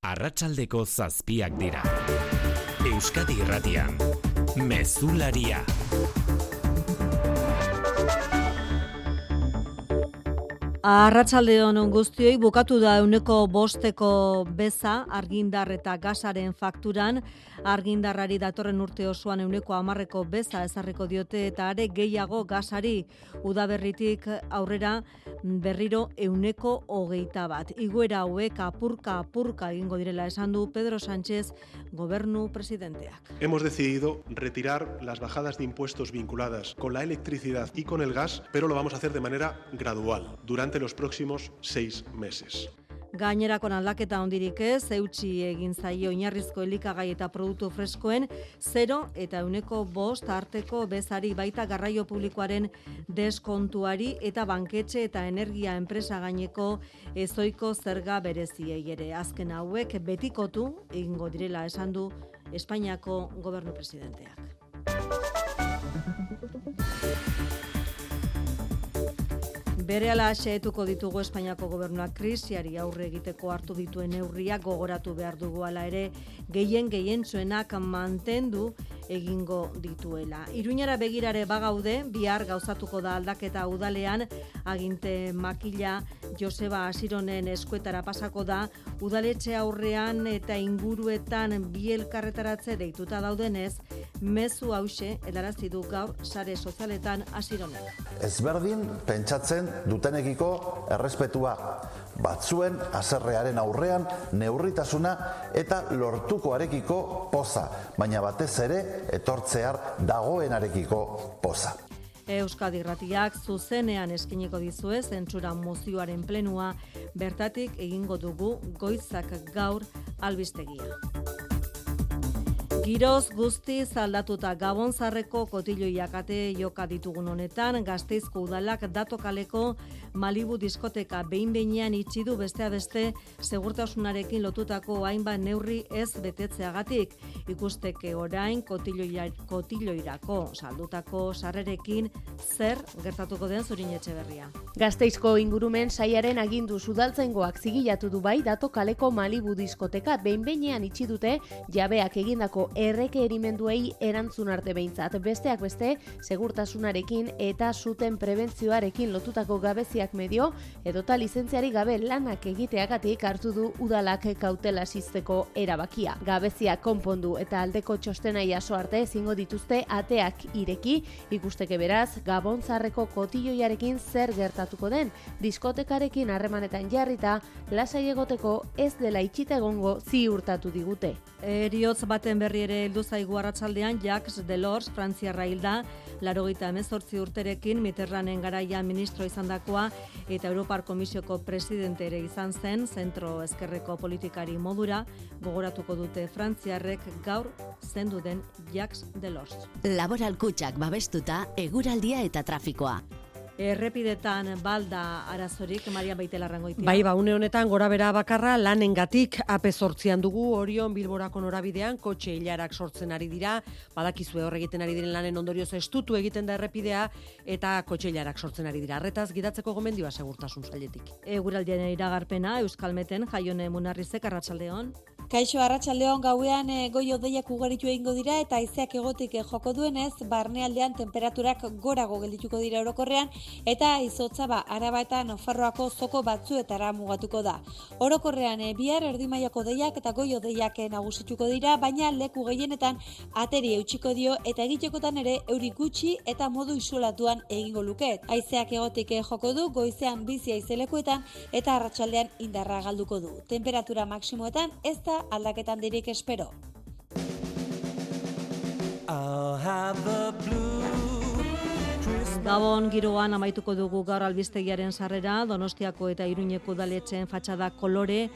Arratsaldeko zazpiak dira. Euskadi Irratian. Mezularia. Arratsalde on guztioi bukatu da euneko bosteko beza argindar eta gasaren fakturan argindarrari datorren urte osoan euneko amarreko beza ezarriko diote eta are gehiago gasari udaberritik aurrera berriro euneko hogeita bat. Iguera hauek apurka apurka egingo direla esan Pedro Sánchez gobernu presidenteak. Hemos decidido retirar las bajadas de impuestos vinculadas con la electricidad y con el gas, pero lo vamos a hacer de manera gradual, durante los próximos seis meses. Gainerako aldaketa hondirik ez, eutxi egin zaio oinarrizko elikagai eta produktu freskoen, 0 eta euneko bost arteko bezari baita garraio publikoaren deskontuari eta banketxe eta energia enpresa gaineko ezoiko zerga bereziei ere. Azken hauek betikotu egingo direla esan du Espainiako gobernu presidenteak. Bere ala ditugu Espainiako gobernuak krisiari aurre egiteko hartu dituen neurriak gogoratu behar dugu ala ere gehien gehien zuenak mantendu egingo dituela. Iruñara begirare bagaude, bihar gauzatuko da aldaketa udalean, aginte makila Joseba Asironen eskuetara pasako da, udaletxe aurrean eta inguruetan bielkarretaratze deituta daudenez, mezu hause helarazi du gaur sare sozialetan Asironen. Ezberdin pentsatzen dutenekiko errespetua batzuen aserrearen aurrean neurritasuna eta lortukoarekiko poza, baina batez ere etortzear dagoenarekiko poza. Euskadi Irratiak zuzenean eskiniko dizue zentsura mozioaren plenua bertatik egingo dugu goizak gaur albistegia. Giroz guzti zaldatuta Gabon zarreko kotillo iakate joka ditugun honetan, gazteizko udalak datokaleko Malibu diskoteka behin behinean itxi du bestea beste segurtasunarekin lotutako hainbat neurri ez betetzeagatik. Ikusteke orain kotillo irako saldutako sarrerekin zer gertatuko den zurin etxe berria. Gazteizko ingurumen saiaren agindu sudaltzengoak zigilatu du bai datokaleko Malibu diskoteka behin behinean itxi dute jabeak egindako erreke erimenduei erantzun arte behintzat. Besteak beste, segurtasunarekin eta zuten prebentzioarekin lotutako gabeziak medio, edota lizentziari gabe lanak egiteagatik hartu du udalak kautela sisteko erabakia. Gabeziak konpondu eta aldeko txostena jaso arte ezingo dituzte ateak ireki, ikusteke beraz, gabontzarreko kotilloiarekin zer gertatuko den, diskotekarekin harremanetan jarrita, lasai egoteko ez dela itxita egongo ziurtatu digute. Eriotz baten berri ere heldu zaigu arratsaldean Jacques Delors, Frantziarra hilda, larogeita emezortzi urterekin Mitterranden garaia ministro izandakoa eta Europar Komisioko presidente ere izan zen, zentro eskerreko politikari modura, gogoratuko dute Frantziarrek gaur zendu den Jacques Delors. Laboral kutsak babestuta, eguraldia eta trafikoa. Errepidetan balda arazorik, Maria Baitela rangoitia. Bai, ba, une honetan gora bera bakarra lanengatik ape sortzian dugu, orion bilborako norabidean, kotxe hilarak sortzen ari dira, badakizue hor egiten ari diren lanen ondorioz estutu egiten da errepidea, eta kotxe hilarak sortzen ari dira. Arretaz, gidatzeko gomendioa segurtasun zailetik. Eguraldian iragarpena, Euskalmeten, jaione munarrizek, arratsaldeon. Kaixo arratsaldeon gauean e, goi odeiak ugaritu egingo dira eta haizeak egotik e, joko duenez, barnealdean temperaturak gorago geldituko dira orokorrean eta izotza ba Araba eta Nafarroako zoko batzuetara mugatuko da. Orokorrean e, bihar erdimaiako deiak eta goi odeiak nagusituko dira, baina leku gehienetan ateri eutsiko dio eta egitekotan ere euri gutxi eta modu isolatuan egingo luket. Haizeak egotik joko du goizean bizia izelekuetan eta arratsaldean indarra galduko du. Temperatura maksimoetan ez da aldaketan dirik espero. Gabon giroan amaituko dugu gaur albistegiaren sarrera, Donostiako eta Iruñeko daletxeen fatxada kolore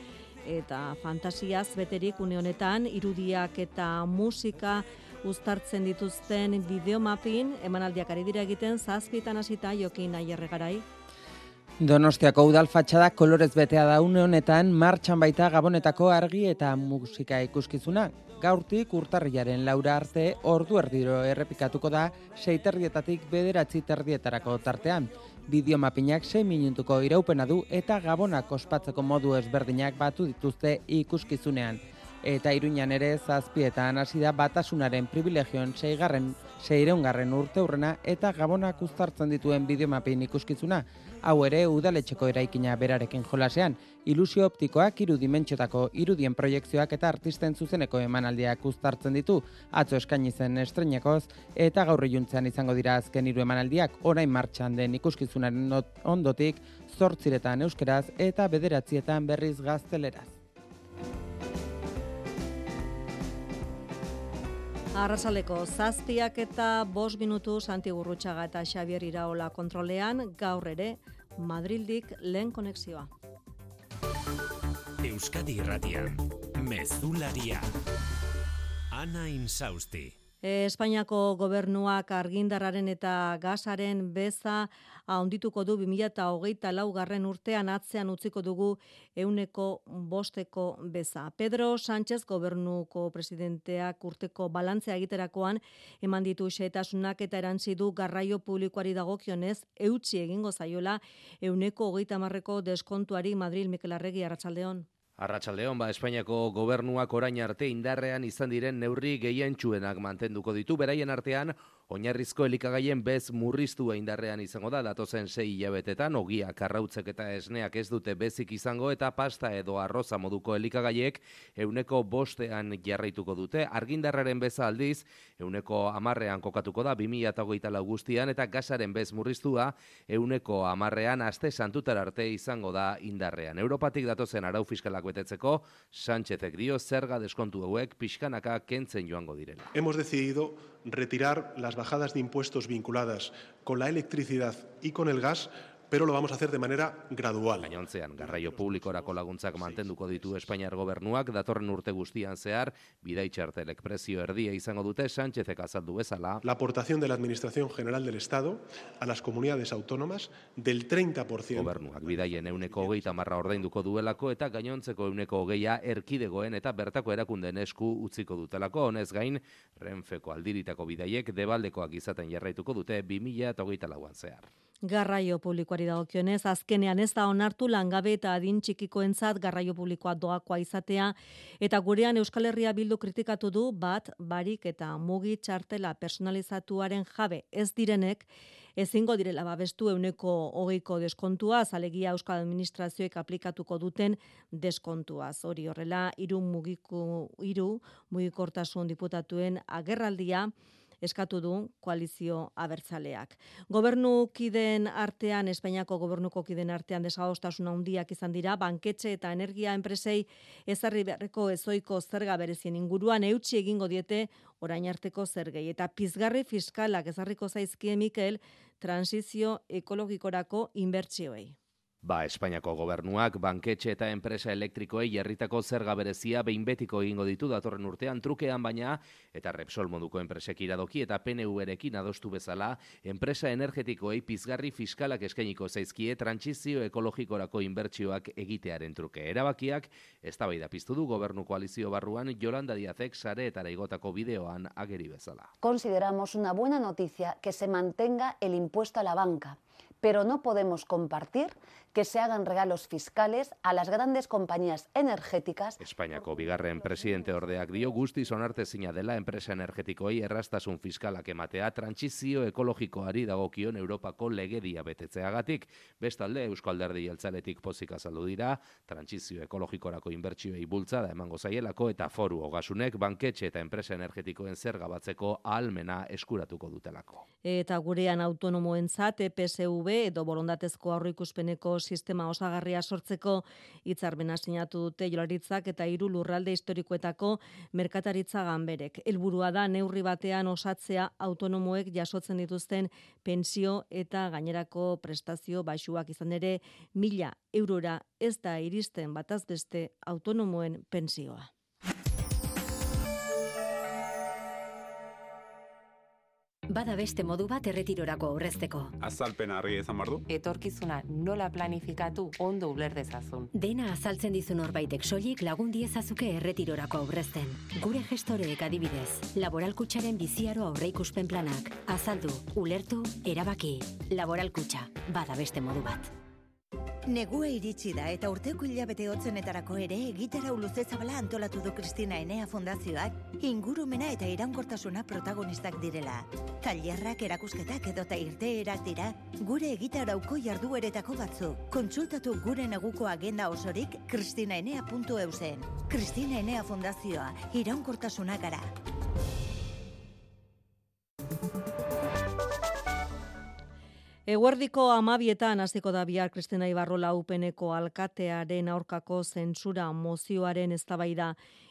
eta fantasiaz beterik une honetan irudiak eta musika uztartzen dituzten bideomapin emanaldiak ari dira egiten zazpitan hasita jokin aierregarai. Donostiako udal fatxada kolorez betea da une honetan martxan baita gabonetako argi eta musika ikuskizuna. Gaurtik urtarriaren laura arte ordu erdiro errepikatuko da seiterdietatik bederatzi terdietarako tartean. Bideo mapinak 6 minutuko iraupena du eta gabonak ospatzeko modu ezberdinak batu dituzte ikuskizunean. Eta iruñan ere zazpietan hasi da batasunaren privilegioen seigarren, seireungarren urte urrena eta gabonak uztartzen dituen bideomapin ikuskizuna, hau ere udaletxeko eraikina berarekin jolasean, ilusio optikoak iru dimentsiotako irudien proiektzioak eta artisten zuzeneko emanaldiak uztartzen ditu, atzo eskaini zen estrenekoz, eta gaur juntzean izango dira azken hiru emanaldiak. Orain martxan den ikuskizunaren ondotik, zortziretan euskeraz eta bederatzietan berriz gazteleraz. Arrasaleko zazpiak eta bos minutu Santi Gurrutxaga eta Xavier Iraola kontrolean gaur ere Madrildik lehen konexioa. Euskadi Irratian, Mezularia. Ana Insausti. Espainiako gobernuak argindarraren eta gasaren beza haundituko du 2008 laugarren urtean atzean utziko dugu euneko bosteko beza. Pedro Sánchez gobernuko presidenteak urteko balantzea egiterakoan eman ditu xetasunak eta erantzi du garraio publikoari dagokionez eutxi egingo zaiola euneko hogeita marreko deskontuari Madrid Mikel Arregi Arratsaldeon. Arratsaldeon ba Espainiako gobernuak orain arte indarrean izan diren neurri gehientsuenak mantenduko ditu. Beraien artean Oinarrizko elikagaien bez murriztua indarrean izango da datozen sei hilabetetan ogia karrautzek eta esneak ez dute bezik izango eta pasta edo arroza moduko elikagaiek euneko bostean jarraituko dute. Argindarraren beza aldiz euneko amarrean kokatuko da 2008 guztian eta gasaren bez murriztua euneko amarrean aste santutar arte izango da indarrean. Europatik datozen arau fiskalak betetzeko Sánchezek dio zerga deskontu hauek pixkanaka kentzen joango direla. Hemos decidido retirar las bajadas de impuestos vinculadas con la electricidad y con el gas pero lo vamos a hacer de manera gradual. Gainontzean, garraio publikorako laguntzak mantenduko ditu Espainiar gobernuak, datorren urte guztian zehar, bidaitxartelek prezio erdia izango dute, Sánchezek azaldu bezala. La aportación de la Administración General del Estado a las comunidades autónomas del 30%. Gobernuak bidaien euneko hogeita marra ordainduko duelako eta gainontzeko euneko hogeia erkidegoen eta bertako erakunden esku utziko dutelako. Honez gain, Renfeko aldiritako bidaiek debaldekoak izaten jarraituko dute 2000 eta hogeita lauan zehar. Garraio publikoari dagokionez, azkenean ez da onartu langabe eta adin txikikoentzat garraio publikoa doakoa izatea eta gurean Euskal Herria bildu kritikatu du bat barik eta mugi txartela personalizatuaren jabe ez direnek ezingo direla babestu euneko hogeiko deskontua, zalegia Euskal Administrazioek aplikatuko duten deskontuaz. Hori horrela, iru mugiku, iru mugikortasun diputatuen agerraldia, eskatu du koalizio abertzaleak. Gobernukiden artean, Espainiako gobernuko kiden artean desadostasun handiak izan dira, banketxe eta energia enpresei ezarri beharreko ezoiko zerga berezien inguruan eutxi egingo diete orain arteko zergei. Eta pizgarri fiskalak ezarriko zaizkie Mikel transizio ekologikorako inbertsioei. Ba, Espainiako gobernuak, banketxe eta enpresa elektrikoei jarritako zerga berezia behin betiko egingo ditu datorren urtean trukean baina, eta Repsol moduko enpresek iradoki eta PNU erekin adostu bezala, enpresa energetikoei pizgarri fiskalak eskainiko zaizkie trantsizio ekologikorako inbertsioak egitearen truke. Erabakiak, ez da piztu du gobernu koalizio barruan Jolanda Diazek sare eta igotako bideoan ageri bezala. Consideramos una buena noticia que se mantenga el impuesto a la banca, pero no podemos compartir que se hagan regalos fiscales a las grandes compañías energéticas. Espainiako bigarren presidente ordeak dio guzti sonarte zina dela enpresa energetikoei errastasun fiskalak ematea trantsizio ekologikoari dagokion Europako legedia betetzeagatik. Bestalde, Eusko Alderdi Jeltzaletik pozik azaldu dira, trantsizio ekologikorako inbertsioei bultzada emango zaielako eta foru ogasunek banketxe eta enpresa energetikoen zerga batzeko ahalmena eskuratuko dutelako. Eta gurean autonomoentzat EPSV edo borondatezko aurrikuspeneko sistema osagarria sortzeko hitzarmena sinatu dute Jolaritzak eta hiru lurralde historikoetako merkataritza ganberek. Helburua da neurri batean osatzea autonomoek jasotzen dituzten pensio eta gainerako prestazio baixuak izan ere mila eurora ez da iristen bataz beste autonomoen pensioa. Bada beste modu bat erretirorako aurrezteko. Azalpen argi izan bardu. Etorkizuna nola planifikatu ondo uler dezazun. Dena azaltzen dizu norbaitek soilik lagun diezazuke erretirorako aurrezten. Gure gestoreek adibidez, laboralkutsaren biziaro aurreikuspen planak. Azaldu, ulertu, erabaki. Laboralkutxa, bada beste modu bat. Negua iritsi da eta urteko hilabete hotzenetarako ere egitara luze zabala antolatu du Kristina Enea Fundazioak ingurumena eta iraunkortasuna protagonistak direla. Tailerrak erakusketak edota irteerak dira gure egitarauko jardueretako batzu. Kontsultatu gure neguko agenda osorik kristinaenea.eusen. Kristina Enea Fundazioa, iraunkortasuna gara. Eguerdiko amabietan hasiko da bihar Kristina Ibarrola upeneko alkatearen aurkako zentsura mozioaren eztabaida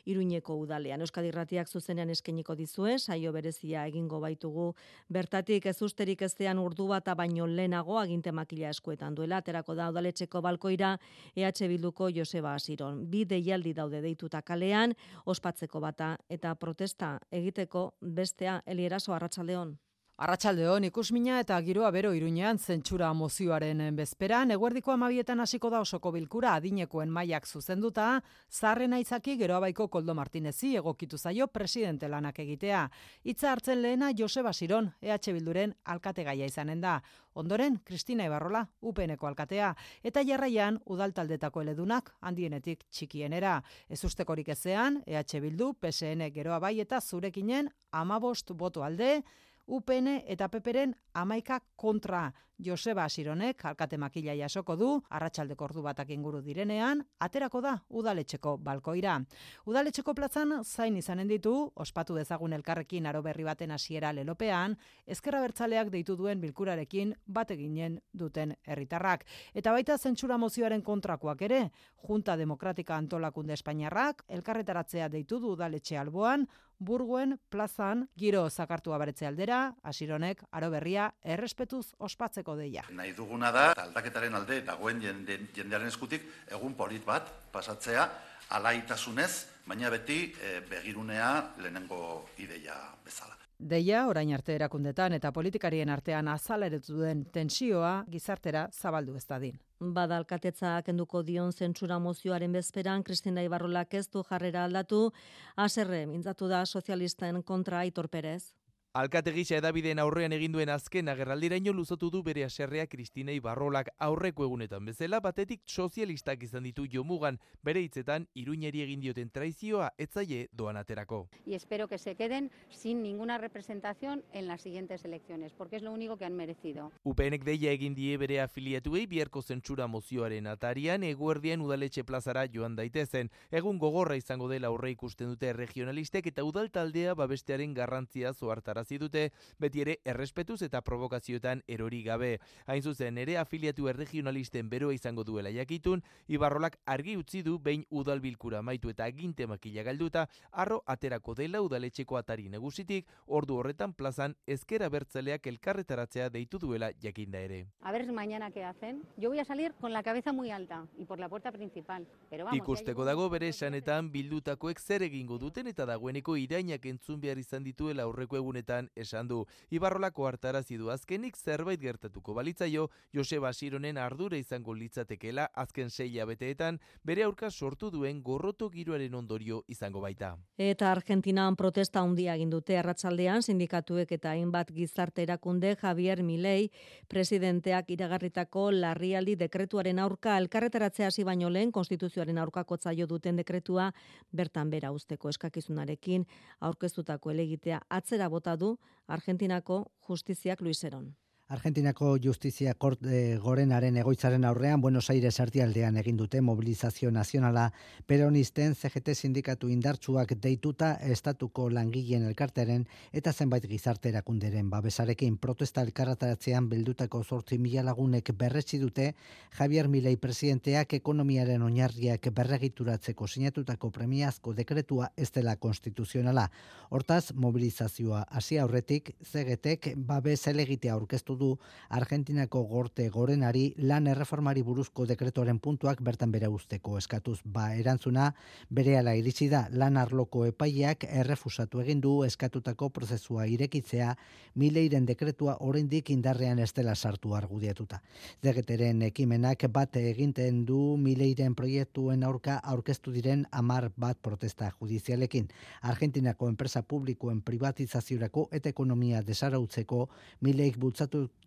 Iruñeko udalean. Euskadi Irratiak zuzenean eskeniko dizue, saio berezia egingo baitugu. Bertatik ez usterik eztean urdu bata baino lehenago aginte makila eskuetan duela, aterako da udaletxeko balkoira EH Bilduko Joseba Asiron. Bi deialdi daude deituta kalean, ospatzeko bata eta protesta egiteko bestea Elieraso Arratsaldeon. Arratxaldeon ikusmina eta giroa bero iruñean zentsura mozioaren bezperan, eguerdiko amabietan hasiko da osoko bilkura adinekoen mailak zuzenduta, zarren aitzaki geroa baiko Koldo Martinezi egokitu zaio presidente lanak egitea. Itza hartzen lehena Joseba Siron, EH Bilduren alkate gaia izanen da. Ondoren, Kristina Ibarrola, UPNeko alkatea, eta jarraian udaltaldetako eledunak handienetik txikienera. Ez ustekorik ezean, EH Bildu, PSN geroa bai eta zurekinen amabost boto alde, UPN eta PPren amaika kontra Joseba Asironek alkate makila jasoko du, arratsaldeko ordu batak inguru direnean, aterako da udaletxeko balkoira. Udaletxeko plazan zain izanen ditu, ospatu dezagun elkarrekin aro berri baten hasiera lelopean, ezkerra bertzaleak deitu duen bilkurarekin bateginen duten herritarrak. Eta baita zentsura mozioaren kontrakoak ere, Junta Demokratika Antolakunde Espainiarrak, elkarretaratzea deitu du udaletxe alboan, burguen plazan giro zakartu abaretze aldera, asironek aro berria errespetuz ospatzeko deia. Nahi duguna da, aldaketaren alde dagoen jende, jendearen eskutik egun polit bat pasatzea alaitasunez, baina beti e, begirunea lehenengo ideia bezala. Deia, orain arte erakundetan eta politikarien artean azaleretu duen tensioa gizartera zabaldu ez dadin. Bada alkatetza kenduko dion zentsura mozioaren bezperan, Kristina Ibarrolak ez du jarrera aldatu, aserre, mintzatu da sozialisten kontra Aitor Perez. Alkate gisa edabideen aurrean egin duen azken agerraldiraino luzatu du bere aserrea Kristinei Barrolak aurreko egunetan bezala batetik sozialistak izan ditu jomugan bere hitzetan iruñeri egin dioten traizioa etzaile doan aterako. Y espero que se queden sin ninguna representación en las siguientes elecciones, porque es lo único que han merecido. UPNek deia egin die bere afiliatuei biharko zentsura mozioaren atarian eguerdian udaletxe plazara joan daitezen. Egun gogorra izango dela aurre ikusten dute regionalistek eta udaltaldea babestearen garrantzia zoartara adierazi dute beti ere errespetuz eta provokazioetan erori gabe. Hain zuzen ere afiliatu erregionalisten beroa izango duela jakitun, Ibarrolak argi utzi du behin udal bilkura maitu eta aginte makila galduta, arro aterako dela udaletxeko atari negusitik, ordu horretan plazan ezkera bertzaleak elkarretaratzea deitu duela jakinda ere. A ver mañana qué hacen. Yo voy a salir con la cabeza muy alta y por la puerta principal. Pero vamos, Ikusteko dago bere esanetan bildutakoek zer egingo duten eta dagoeneko irainak entzun behar izan dituela aurreko egunetan bertan esan du. Ibarrolako hartarazi du azkenik zerbait gertatuko balitzaio, Joseba Sironen ardura izango litzatekela azken seia beteetan, bere aurka sortu duen gorroto giroaren ondorio izango baita. Eta Argentinan protesta handia egin dute arratsaldean sindikatuek eta hainbat gizarte erakunde Javier Milei presidenteak iragarritako larrialdi dekretuaren aurka elkarretaratzea hasi baino lehen konstituzioaren aurkako zaio duten dekretua bertan bera usteko eskakizunarekin aurkeztutako elegitea atzera bota du Argentinako justiziak Luiseron. Argentinako Justizia Kort e, Gorenaren egoitzaren aurrean Buenos Aires artialdean egin dute mobilizazio nazionala peronisten CGT sindikatu indartsuak deituta estatuko langileen elkarteren eta zenbait gizarte erakunderen babesarekin protesta elkarrataratzean bildutako zortzi mila lagunek berretsi dute Javier Milei presidenteak ekonomiaren oinarriak berregituratzeko sinatutako premiazko dekretua ez dela konstituzionala. Hortaz, mobilizazioa hasi aurretik CGTek babes elegitea aurkeztu eskatu du Argentinako gorte gorenari lan erreformari buruzko dekretuaren puntuak bertan bere usteko eskatuz ba erantzuna berehala iritsi da lan arloko epaileak errefusatu egin du eskatutako prozesua irekitzea mileiren dekretua oraindik indarrean estela sartu argudiatuta. Degeteren ekimenak bat eginten du mileiren proiektuen aurka aurkeztu diren amar bat protesta judizialekin. Argentinako enpresa publikoen privatizaziorako eta ekonomia desarautzeko mileik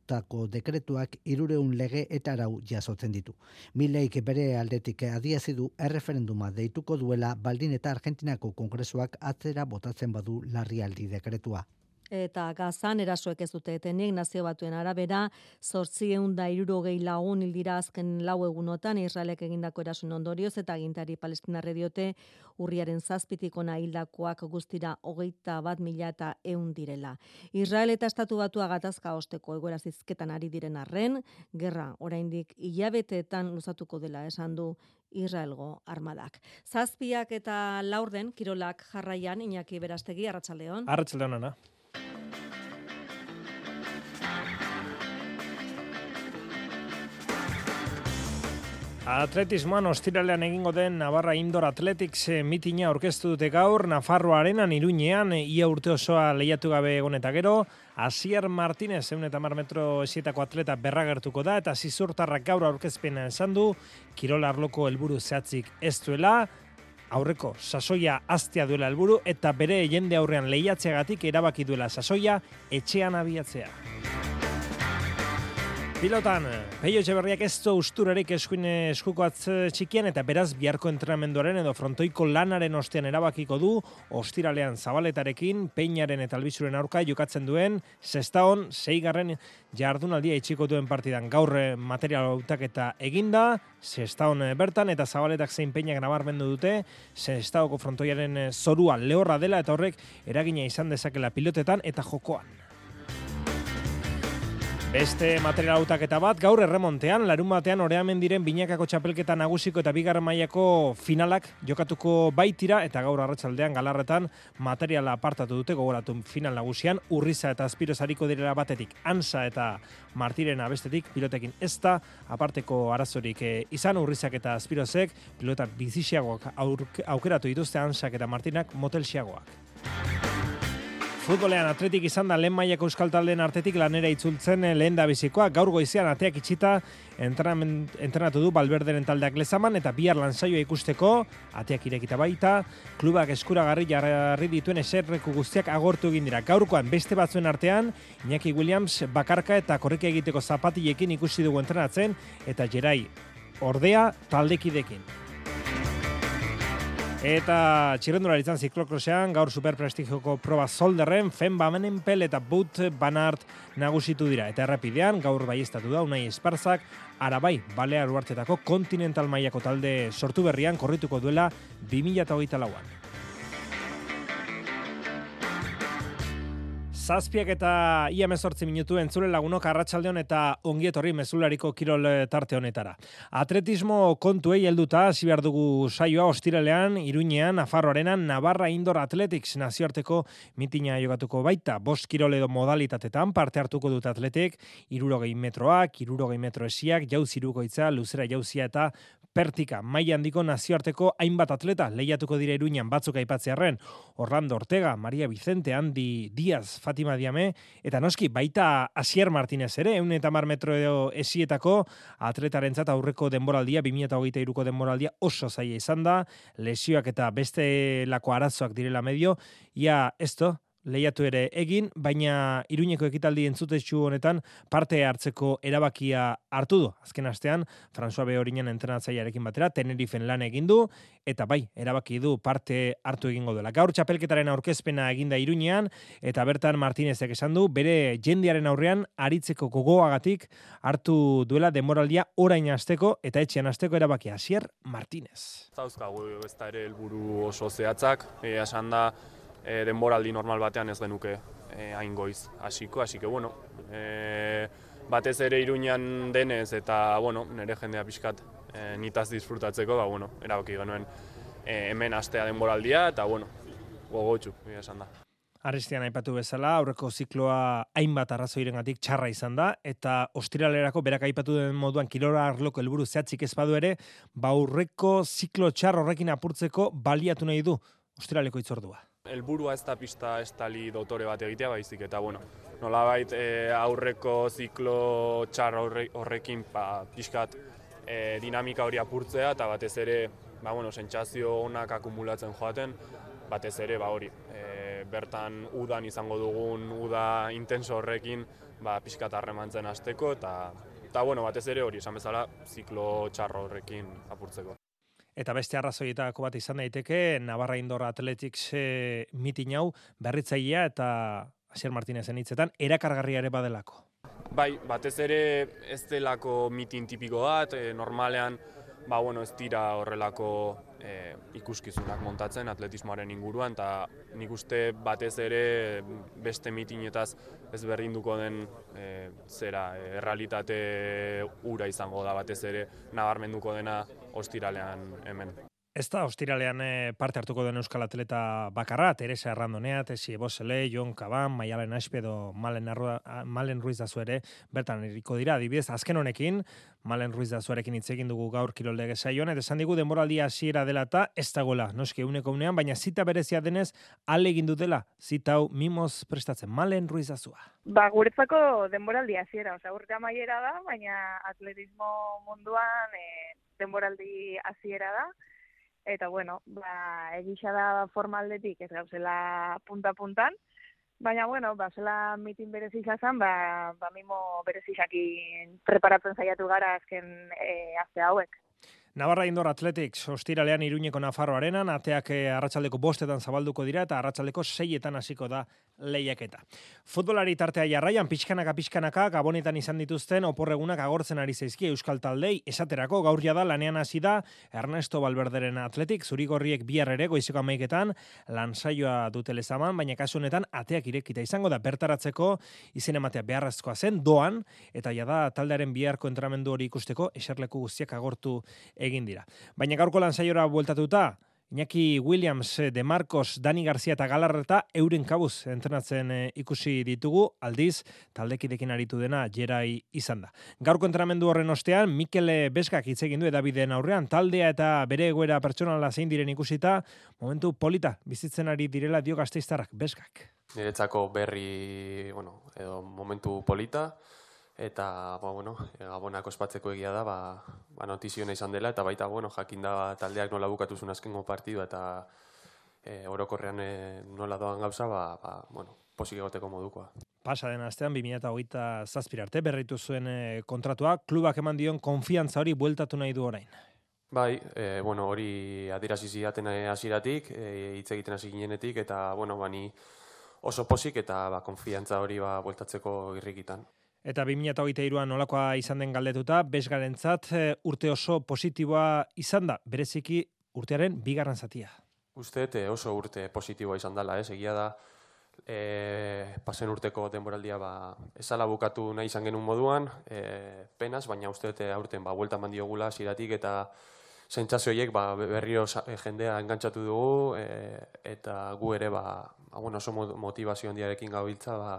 bultzatutako dekretuak irureun lege eta arau jasotzen ditu. Mileik bere aldetik adiazi du erreferenduma deituko duela baldin eta Argentinako kongresuak atzera botatzen badu larrialdi dekretua. Eta gazan erasoek ez dute etenik nazio batuen arabera, zortzieun da irurogei lagun hildira azken lau egunotan Israelek egindako erasun ondorioz eta gintari palestinarre diote urriaren zazpitiko hildakoak guztira hogeita bat mila eta eun direla. Israel eta estatu batua gatazka osteko egoera zizketan ari diren arren, gerra oraindik hilabeteetan luzatuko dela esan du Israelgo armadak. Zazpiak eta laurden, kirolak jarraian, Iñaki Berastegi, Arratxaldeon. Arratxaldeon, Ana. Atletismoan ostiralean egingo den Navarra Indoor Athletics eh, mitina orkestu dute gaur, Nafarro Arenan iruñean, eh, ia urte osoa lehiatu gabe egon eta gero, Asier Martínez, egun eta mar metro esietako atleta berragertuko da, eta zizurtarrak gaur aurkezpena esan du, Kirola Arloko helburu zehatzik ez duela, aurreko sasoia aztea duela helburu eta bere jende aurrean lehiatzeagatik erabaki duela sasoia etxean abiatzea. Pilotan, Peio Etxeberriak ez du usturarik eskuin eskuko atz txikian eta beraz biharko entrenamenduaren edo frontoiko lanaren ostean erabakiko du ostiralean zabaletarekin, peinaren eta albizuren aurka jokatzen duen, sestaon, zeigarren jardunaldia itxiko duen partidan gaur eh, material hautak eta eginda, sestaon eh, bertan eta zabaletak zein peinak nabarmendu dute, sestaoko frontoiaren eh, zorua lehorra dela eta horrek eragina izan dezakela pilotetan eta jokoan. Beste material eta bat, gaur erremontean, larun batean oreamen diren binakako txapelketa nagusiko eta bigarren mailako finalak jokatuko baitira, eta gaur arratsaldean galarretan materiala apartatu dute gogoratu final nagusian, urriza eta azpiro zariko direla batetik, ansa eta martiren abestetik, pilotekin ez da, aparteko arazorik eh, izan urrizak eta azpirozek, pilota bizixiagoak aukeratu dituzte ansak eta martinak motelxiagoak. Futbolean atletik izan da lehen mailako euskal taldeen artetik lanera itzultzen eh, lehen da bizikoa. Gaur goizean ateak itxita entrenatu du Balberderen taldeak lezaman eta bihar lanzaioa ikusteko ateak irekita baita. Klubak eskuragarri jarri dituen eserreku guztiak agortu egin dira. Gaurkoan beste batzuen artean Iñaki Williams bakarka eta korrika egiteko zapatilekin ikusi dugu entrenatzen eta jerai ordea taldekidekin. Eta txirrendura izan ziklokrosean, gaur superprestigioko proba zolderren, fen bamenen pel eta but banart nagusitu dira. Eta errapidean, gaur baiestatu da, unai esparzak, arabai, balea uartetako kontinental mailako talde sortu berrian korrituko duela 2008 Zazpiak eta ia mezortzi minutu entzule lagunok arratsaldeon eta ongietorri mezulariko kirol eh, tarte honetara. Atletismo kontuei helduta hasi behar dugu saioa ostiralean, iruñean, afarroarenan, Navarra Indoor Athletics nazioarteko mitina jogatuko baita. Bost kirol edo modalitatetan parte hartuko dut atletik, irurogei metroak, irurogei metro esiak, jauz irukoitza, luzera jauzia eta pertika. Mai handiko nazioarteko hainbat atleta lehiatuko dire iruñan batzuk aipatzearren. Orlando Ortega, Maria Vicente, Andi Diaz, Fatima Diame, eta noski baita Asier Martinez ere, eun eta mar metro esietako atletaren zata aurreko denboraldia, 2008 iruko denboraldia oso zaila izan da, lesioak eta beste lako arazoak direla medio, ia esto, lehiatu ere egin, baina iruñeko ekitaldi entzutetxu honetan parte hartzeko erabakia hartu du. Azken astean, François Behorinen entrenatzailearekin batera, Tenerifen lan egin du, eta bai, erabaki du parte hartu egingo dela. Gaur txapelketaren aurkezpena eginda iruñean, eta bertan Martinezek esan du, bere jendiaren aurrean aritzeko gogoagatik hartu duela demoraldia orain asteko eta etxean asteko erabakia. Asier Martinez. Zauzkagu ez da ere helburu oso zehatzak, esan da, e, denboraldi normal batean ez genuke e, hain goiz hasiko, hasi que bueno, e, batez ere iruñan denez eta bueno, nire jendea pixkat e, nitaz disfrutatzeko, ba bueno, erabaki genuen e, hemen astea denboraldia eta bueno, gogotxu, esan da. Arestian aipatu bezala, aurreko zikloa hainbat arrazoirengatik txarra izan da, eta ostiralerako berak aipatu den moduan kilora arloko helburu zehatzik ez badu ere, ba aurreko ziklo txar horrekin apurtzeko baliatu nahi du ostiraleko itzordua. Elburua ez da pista estali dotore bat egitea baizik, eta bueno, nolabait e, aurreko ziklo txar horrekin pa, ba, pixkat e, dinamika hori apurtzea, eta batez ere, ba, bueno, sentsazio onak akumulatzen joaten, batez ere, ba hori, e, bertan udan izango dugun uda intenso horrekin ba, pixkat harremantzen hasteko eta eta bueno, batez ere hori esan bezala ziklo txarro horrekin apurtzeko. Eta beste arrazoietako bat izan daiteke, Navarra Indoor Athletics e, mitin hau berritzailea eta Asier Martinezen hitzetan erakargarria ere badelako. Bai, batez ere ez delako mitin tipiko bat, e, normalean ba, bueno, ez dira horrelako e, ikuskizunak montatzen atletismoaren inguruan eta nik uste batez ere beste mitinetaz ez berdinduko den e, zera errealitate ura izango da batez ere nabarmenduko dena ostiralean hemen. Ez da, ostiralean eh, parte hartuko den Euskal Atleta bakarra, Teresa Errandonea, Tesi Ebosele, Jon Kaban, Maialen Aspedo, Malen, Arrua, Malen Ruiz da zuere, bertan eriko dira, adibidez, azken honekin, Malen Ruiz da zuarekin hitz egin dugu gaur kirolde saioan, eta esan digu denboraldia hasiera dela eta ez dagoela, noski uneko unean, baina zita berezia denez, ale egin dutela, zita hau mimoz prestatzen, Malen Ruiz da zua. Ba, guretzako denboraldi hasiera, oza, urte amaiera da, baina atletismo munduan e, denboraldi hasiera da, eta bueno, ba, egisa da formaldetik ez gauzela punta-puntan, baina bueno, ba, zela mitin berezisa zan, ba, ba mimo berezisakin preparatzen zaiatu gara azken e, azte hauek. Navarra Indoor Athletics ostiralean Iruñeko Nafarro Arenan, ateak eh, arratsaldeko bostetan zabalduko dira eta arratsaldeko seietan hasiko da lehiaketa. Futbolari tartea jarraian pixkanaka pixkanaka gabonetan izan dituzten oporregunak agortzen ari zaizki Euskal Taldei esaterako gaur da lanean hasi da Ernesto Valverderen Atletik zurigorriek bihar ere goizeko amaiketan lansaioa dutele zaman, baina kasu honetan ateak irekita izango da bertaratzeko izen ematea beharrezkoa zen doan eta jada taldearen biharko entramendu hori ikusteko eserleku guztiak agortu egin dira. Baina gaurko lansaiora bueltatuta, Iñaki Williams, eh, De Marcos, Dani Garcia eta Galarreta euren kabuz entrenatzen eh, ikusi ditugu, aldiz taldekidekin aritu dena jerai izan da. Gaurko entrenamendu horren ostean, Mikele Beskak hitz egin du edabideen aurrean, taldea eta bere egoera pertsonala zein diren ikusita, momentu polita bizitzen ari direla dio gazteiztarrak Beskak. Niretzako berri, bueno, edo momentu polita, eta ba, bueno, gabonako espatzeko egia da, ba, ba notiziona izan dela, eta baita bueno, jakin da taldeak nola bukatu zuen azkengo partidua, eta e, orokorrean e, nola doan gauza, ba, ba, bueno, posik egoteko modukoa. Pasa den astean, 2008 zazpirarte, berritu zuen e, kontratua, klubak eman dion konfiantza hori bueltatu nahi du orain. Bai, e, bueno, hori adirazi ziaten hasieratik, e, hitz egiten hasi ginenetik, eta, bueno, bani oso posik eta ba, konfiantza hori ba, bueltatzeko irrikitan. Eta 2008an nolakoa izan den galdetuta, bezgarentzat eh, urte oso positiboa izan da, bereziki urtearen bigarren zatia. Uste eh, oso urte positiboa izan dela, ez, egia da, e, pasen urteko denboraldia ba, ezala bukatu nahi izan genuen moduan, e, penaz, baina uste aurten ba, buelta mandiogula ziratik eta zentzazioiek ba, berrio jendea engantzatu dugu eta gu ere ba, ba, bueno, oso motivazio handiarekin gabiltza ba,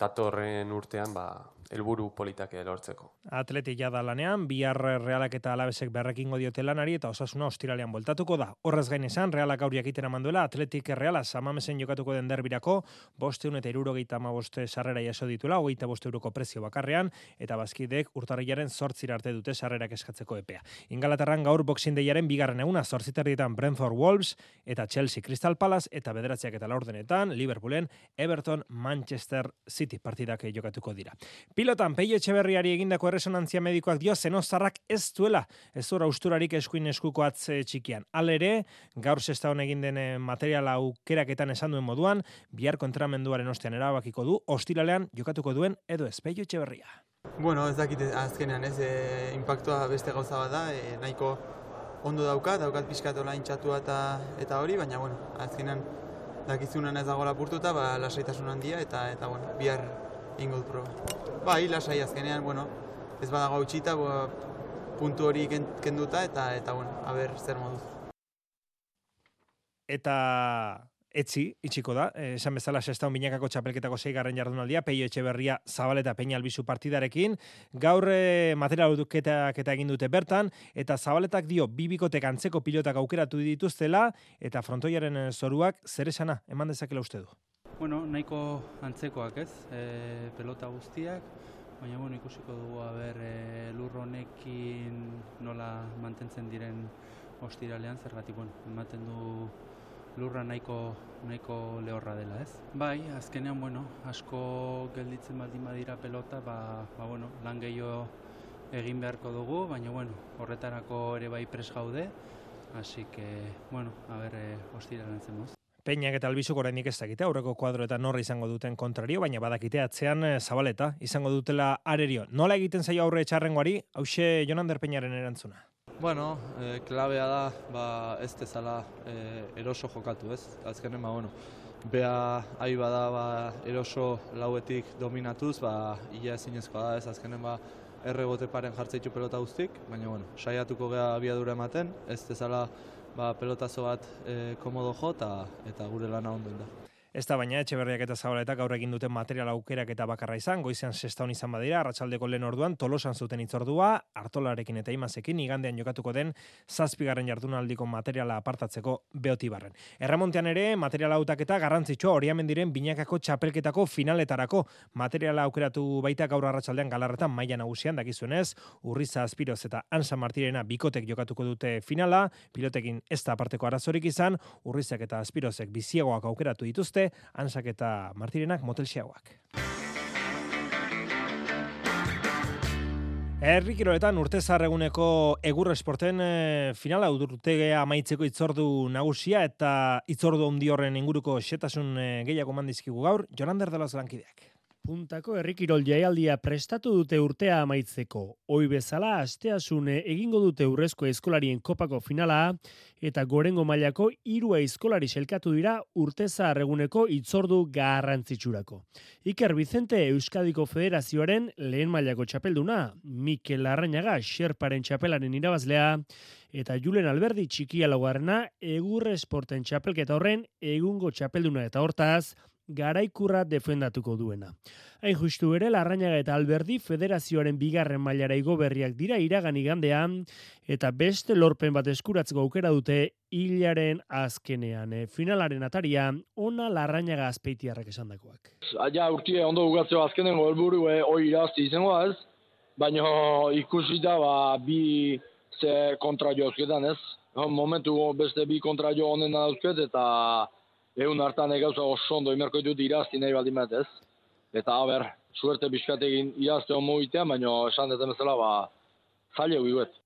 datorren urtean ba, helburu politak lortzeko. Atleti da lanean, bihar realak eta alabesek berrekingo diote lanari eta osasuna ostiralean voltatuko da. Horrez gain esan, realak auriak iten amanduela, atletik reala samamesen jokatuko den derbirako, boste eta irurogeita ama boste sarrera jaso ditula, hogeita boste euroko prezio bakarrean, eta bazkidek urtarriaren sortzir arte dute sarrerak eskatzeko epea. Ingalaterran gaur boxindeiaren bigarren eguna sortziterrietan Brentford Wolves eta Chelsea Crystal Palace eta bederatziak eta laurdenetan Liverpoolen Everton Manchester City partidak jokatuko dira. Pilotan, Peio Etxeberriari egindako erresonantzia medikoak dio zenozarrak ez duela, ez dura usturarik eskuin eskuko atze txikian. Alere, gaur sesta hon egin den eh, materiala aukeraketan esan duen moduan, bihar kontramenduaren ostean erabakiko du, ostiralean jokatuko duen edo ez Peio Etxeberria. Bueno, ez dakit azkenean ez, e, impactua beste gauza bat da, e, nahiko ondo daukat, daukat pixkatola intxatua eta, eta hori, baina bueno, azkenean dakizunan ez dagoela purtuta, ba, lasaitasun handia eta, eta bueno, bihar ingo proba. Bai, lasai azkenean, bueno, ez badago utxita, ba, puntu hori kenduta eta, eta bueno, a ber, zer moduz. Eta etzi, itxiko da, eh, esan bezala sestaun binakako txapelketako zeigarren jardunaldia, peio etxe berria zabaleta peina albizu partidarekin, gaur e, material duketak eta egin dute bertan, eta zabaletak dio bibikotek antzeko pilotak aukeratu dituztela, eta frontoiaren zoruak zer esana, eman dezakela uste du. Bueno, nahiko antzekoak ez, e, pelota guztiak, baina bueno, ikusiko dugu haber e, lur honekin nola mantentzen diren ostiralean, zergatik, bueno, ematen du lurra nahiko nahiko lehorra dela, ez? Bai, azkenean, bueno, asko gelditzen baldin badira pelota, ba, ba bueno, lan gehiago egin beharko dugu, baina, bueno, horretarako ere bai pres gaude, así que, bueno, a ver, eh, zemoz. Peñak eta Albizuk oraindik ez dakite aurreko kuadroetan norra izango duten kontrario, baina badakite atzean eh, zabaleta izango dutela arerio. Nola egiten zaio aurre etxarrengoari, hause Jonander Peñaren erantzuna. Bueno, e, klabea da, ba, ez tezala e, eroso jokatu, ez? Azkenen, ba, bueno, bea ari bada, ba, eroso lauetik dominatuz, ba, ia ezinezkoa da, ez? Azkenen, ba, erre bote paren jartzeitu pelota guztik, baina, bueno, saiatuko gea abiadura ematen, ez tezala, ba, pelotazo bat e, komodo jo, eta gure lana ondo da. Ez da baina etxeberriak eta zabaleta gaur egin duten material aukerak eta bakarra izan, goizean sestaun izan badira, arratsaldeko lehen orduan tolosan zuten itzordua, hartolarekin eta imazekin, igandean jokatuko den zazpigarren jardunaldiko materiala apartatzeko beotibarren. Erremontean ere, materiala autaketa garrantzitsua horiamen diren binakako txapelketako finaletarako. Materiala aukeratu baita gaur arratsaldean galarretan maila nagusian dakizuenez, urriza aspiroz eta ansa martirena bikotek jokatuko dute finala, pilotekin ez da aparteko arazorik izan, urrizak eta aspirozek biziagoak aukeratu dituzte, ansak eta martirenak motel xeagoak. Herri kiroletan urte zarreguneko egur esporten e, finala udurtegea amaitzeko itzordu nagusia eta itzordu ondi horren inguruko xetasun e, gehiago mandizkigu gaur, Jonander de los Lankideak. Puntako herrikirol jaialdia prestatu dute urtea amaitzeko. Hoi bezala, asteasune egingo dute urrezko eskolarien kopako finala eta gorengo mailako hirua eskolari selkatu dira urteza arreguneko itzordu garrantzitsurako. Iker Vicente Euskadiko Federazioaren lehen mailako txapelduna, Mikel Arrañaga Xerparen txapelaren irabazlea, eta Julen Alberdi txikia laugarrena egurre esporten txapelketa horren egungo txapelduna eta hortaz, garaikurra defendatuko duena. Hain justu ere, Larrañaga eta Alberdi federazioaren bigarren mailara igo berriak dira iragan igandean, eta beste lorpen bat eskuratzeko aukera dute hilaren azkenean. E, finalaren ataria, ona Larrañaga azpeitiarrak esan dakoak. Ja, urtie ondo ugatzeo azkenengo helburu e, oi irazti izango ez, baina ikusi da ba, bi ze kontra jozketan ez. Momentu beste bi kontra jo honen dauzket eta egun hartan egauza oso ondo imerko ditut irazti nahi baldin bat ez. Eta haber, suerte bizkategin irazte homo itean, baina esan dut bezala, ba, zaila guiuet.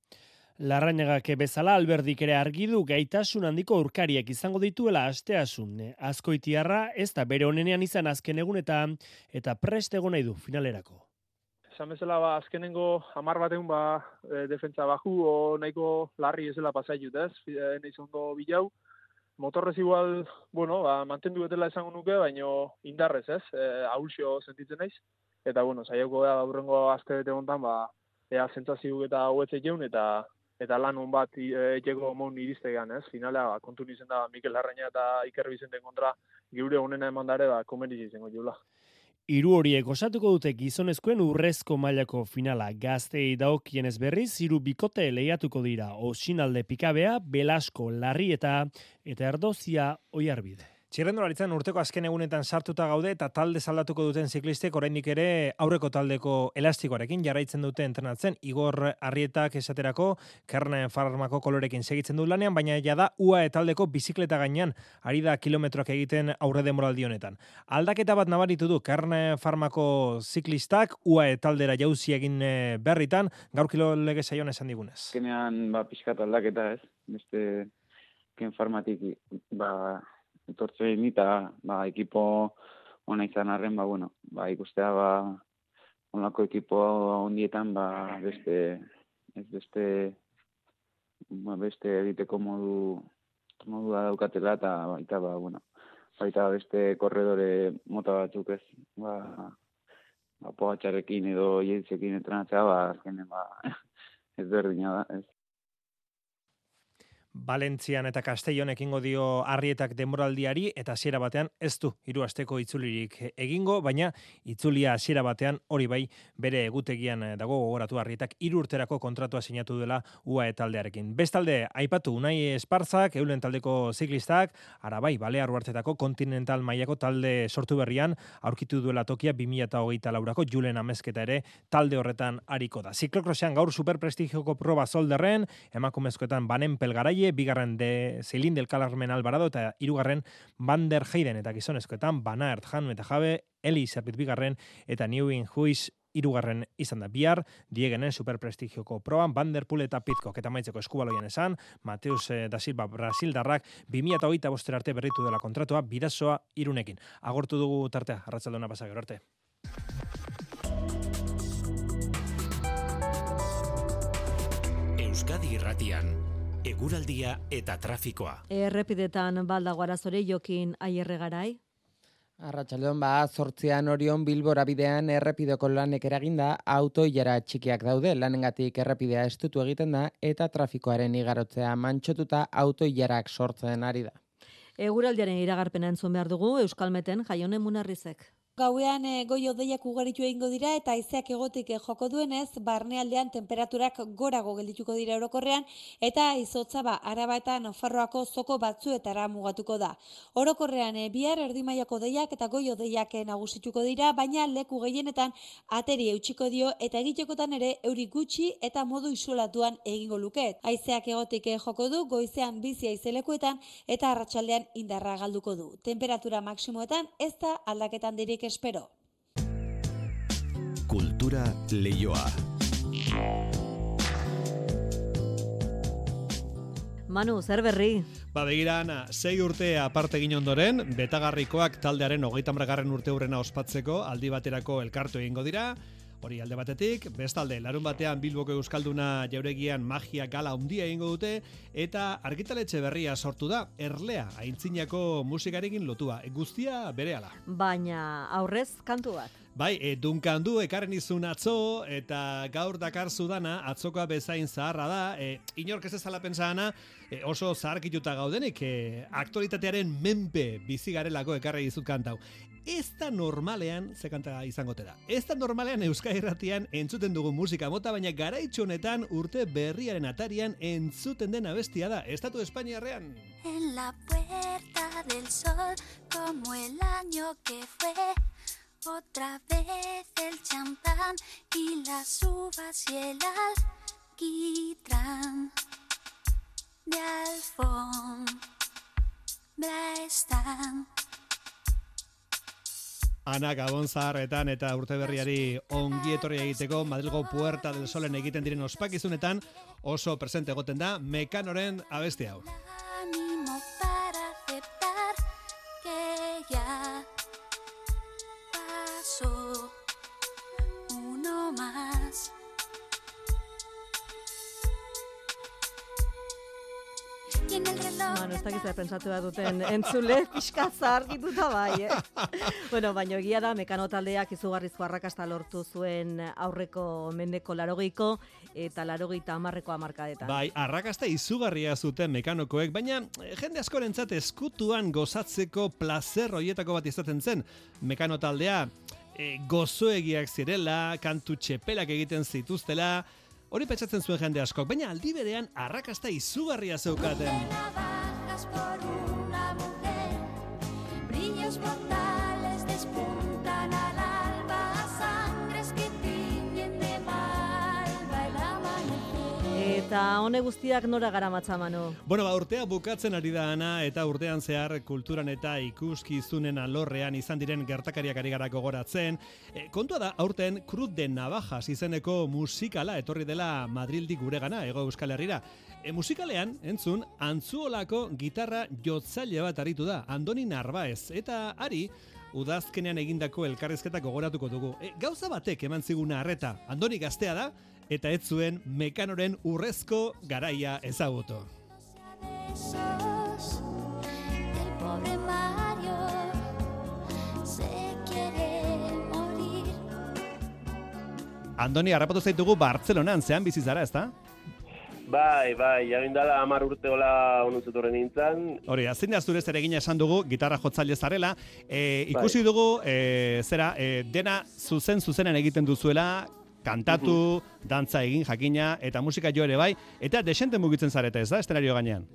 Larrainagak bezala alberdik ere argi du gaitasun handiko urkariak izango dituela asteasun. Azkoitiarra ez da bere honenean izan azken egunetan eta prest egon nahi du finalerako. Esan bezala ba, azkenengo hamar bateun ba, e, defentsa baju o nahiko larri ezela pasai jut ez, e, nahi bilau motorrez igual, bueno, ba, mantendu betela esango nuke, baino indarrez, ez? E, Aulxio sentitzen naiz. Eta, bueno, saioko da, aurrengo azte bete gontan, ba, ea zentzazio eta huetze jeun, eta eta lan hon bat etxeko mon iriztegan, ez? Finalea, ba, kontu nizen da, Mikel Larraña eta Iker Bizenten kontra, geure honena eman dare, ba, komeniz izango jula. Hiru horiek osatuko dute gizonezkoen urrezko mailako finala gaztei daokienez berriz hiru bikote lehiatuko dira Osinalde Pikabea, Belasko Larrieta eta Erdozia Oiarbide. Txirrendularitzan urteko azken egunetan sartuta gaude eta talde saldatuko duten ziklistek oraindik ere aurreko taldeko elastikoarekin jarraitzen dute entrenatzen. Igor Arrietak esaterako Kerne Farmako kolorekin segitzen du lanean, baina ja da UAE taldeko bizikleta gainean ari da kilometroak egiten aurre demoraldi honetan. Aldaketa bat nabaritu du Kerne Farmako ziklistak UAE taldera jauzi egin eh, berritan, gaur kilo lege saion esan digunez. Kenean ba, pixkat aldaketa ez, beste Ken Farmatik ba, etortzen eta ba, ekipo ona izan arren, ba, bueno, ba, ikustea ba, onlako ekipo ondietan ba, beste, ez beste, ba, beste egiteko modu, modu da daukatela eta baita, ba, bueno, baita beste korredore mota batzuk ez, ba, ba, pogatxarekin edo jentzekin entrenatzea, ba, azkenen, ba, ez berdina da, ez. Valentzian eta Castellon ekingo dio Arrietak denboraldiari eta hasiera batean ez du hiru asteko itzulirik egingo, baina itzulia hasiera batean hori bai bere egutegian dago gogoratu Arrietak hiru urterako kontratua sinatu dela UAE taldearekin. Bestalde aipatu Unai Esparzak, Eulen taldeko ziklistak, ara bai Balear Uartetako kontinental mailako talde sortu berrian aurkitu duela tokia 2024 laurako Julen Amezketa ere talde horretan ariko da. Ziklokrosean gaur superprestigioko proba zolderren, emakumezkoetan banen pelgaraie, bigarren de Celine del Calarmen Alvarado eta hirugarren Van der Heiden eta gizonezkoetan Banart Han eta Jabe Eli Zerbit bigarren eta Newin Huis irugarren izan da bihar, diegenen superprestigioko proan, Van der Poel eta Pitcock eta maitzeko eskubaloien esan, Mateus eh, da Silva Brasildarrak 2008 bostera arte berritu dela kontratua, bidazoa irunekin. Agortu dugu tartea, arratzaldona pasak arte. Euskadi irratian, eguraldia eta trafikoa. Errepidetan baldago arazore jokin aierre garai. Arratxaldeon ba, zortzian orion bilbora bidean errepideko lanek eraginda auto ilara txikiak daude, lanengatik errepidea estutu egiten da eta trafikoaren igarotzea mantxotuta auto ilarak sortzen ari da. Eguraldiaren iragarpena entzun behar dugu, Euskalmeten jaione munarrizek. Gauean e, goi odeiak ugaritu egingo dira eta haizeak egotik e, joko duenez, barnealdean temperaturak gorago geldituko dira orokorrean eta izotza ba araba eta nafarroako zoko batzuetara mugatuko da. Orokorrean e, bihar erdimaiako deiak eta goi odeiak nagusituko dira, baina leku gehienetan ateri eutxiko dio eta egitekotan ere euri gutxi eta modu isolatuan egingo luket. Haizeak egotik joko du, goizean bizia izelekuetan eta arratsaldean indarra galduko du. Temperatura maksimoetan ez da aldaketan dirik espero. Kultura leioa. Manu, zer berri? Ba, begira, Ana, sei urte aparte egin ondoren, betagarrikoak taldearen hogeita margarren urte hurrena ospatzeko, aldi baterako elkartu egingo dira, Hori alde batetik, bestalde, larun batean Bilboko Euskalduna jauregian magia gala handia egingo dute, eta argitaletxe berria sortu da, erlea, aintzinako musikarekin lotua, guztia bere ala. Baina aurrez kantu bat. Bai, e, dunkan du, ekarren izun atzo, eta gaur dakar zudana, atzokoa bezain zaharra da, e, inork ez ezala pensana, e, oso zaharkituta gaudenik, e, aktualitatearen menpe bizigarelako ekarri izut kantau. Ez da normalean, ze kanta izango da, ez da normalean Euskal Herratian entzuten dugu musika mota, baina garaitxo urte berriaren atarian entzuten den abestia da, Estatu Espainiarrean. En la puerta del sol, como el año que fue, otra vez el champán y las uvas y el alquitrán de alfombra están. Ana Gabon zaharretan eta urte berriari ongi etorri egiteko Madrilgo Puerta del Solen egiten diren ospakizunetan oso presente egoten da Mekanoren abesti hau. Manu, ez dakiz da duten entzule pixka zargituta bai, eh? bueno, baina egia da, mekano taldeak izugarrizko arrakasta lortu zuen aurreko mendeko larogeiko eta larogeita amarreko amarkadetan. Bai, arrakasta izugarria zuten mekanokoek, baina eh, jende askorentzat eskutuan gozatzeko placer hoietako bat izaten zen mekano taldea, e, gozoegiak zirela, kantu txepelak egiten zituztela, Hori petxatzen zuen jende askok, baina aldi berean arrakasta izugarria zeukaten. Eta hone guztiak nora gara matzamano? Bueno, ba, urtea bukatzen ari da ana, eta urtean zehar kulturan eta ikuskizunen alorrean izan diren gertakariak ari gara gogoratzen. E, kontua da, aurten Cruz de Navajas izeneko musikala etorri dela Madrildi gure gana, ego Euskal Herrira. E, musikalean, entzun, antzuolako gitarra jotzaile bat aritu da, Andoni Narbaez, eta ari, udazkenean egindako elkarrezketak gogoratuko dugu. E, gauza batek eman ziguna harreta, Andoni gaztea da, eta ez zuen mekanoren urrezko garaia ezagutu. Andoni, harrapatu zaitugu Bartzelonan, zean bizizara, ez da? Bai, bai, jagin dala amar urte hola onutzetorren nintzen. Hori, azin da zure zeregina esan dugu, gitarra jotzaile zarela. E, ikusi dugu, e, zera, e, dena zuzen zuzenen egiten duzuela, kantatu, dantza egin jakina, eta musika jo ere bai, eta desente mugitzen zarete ez da, estenario gainean.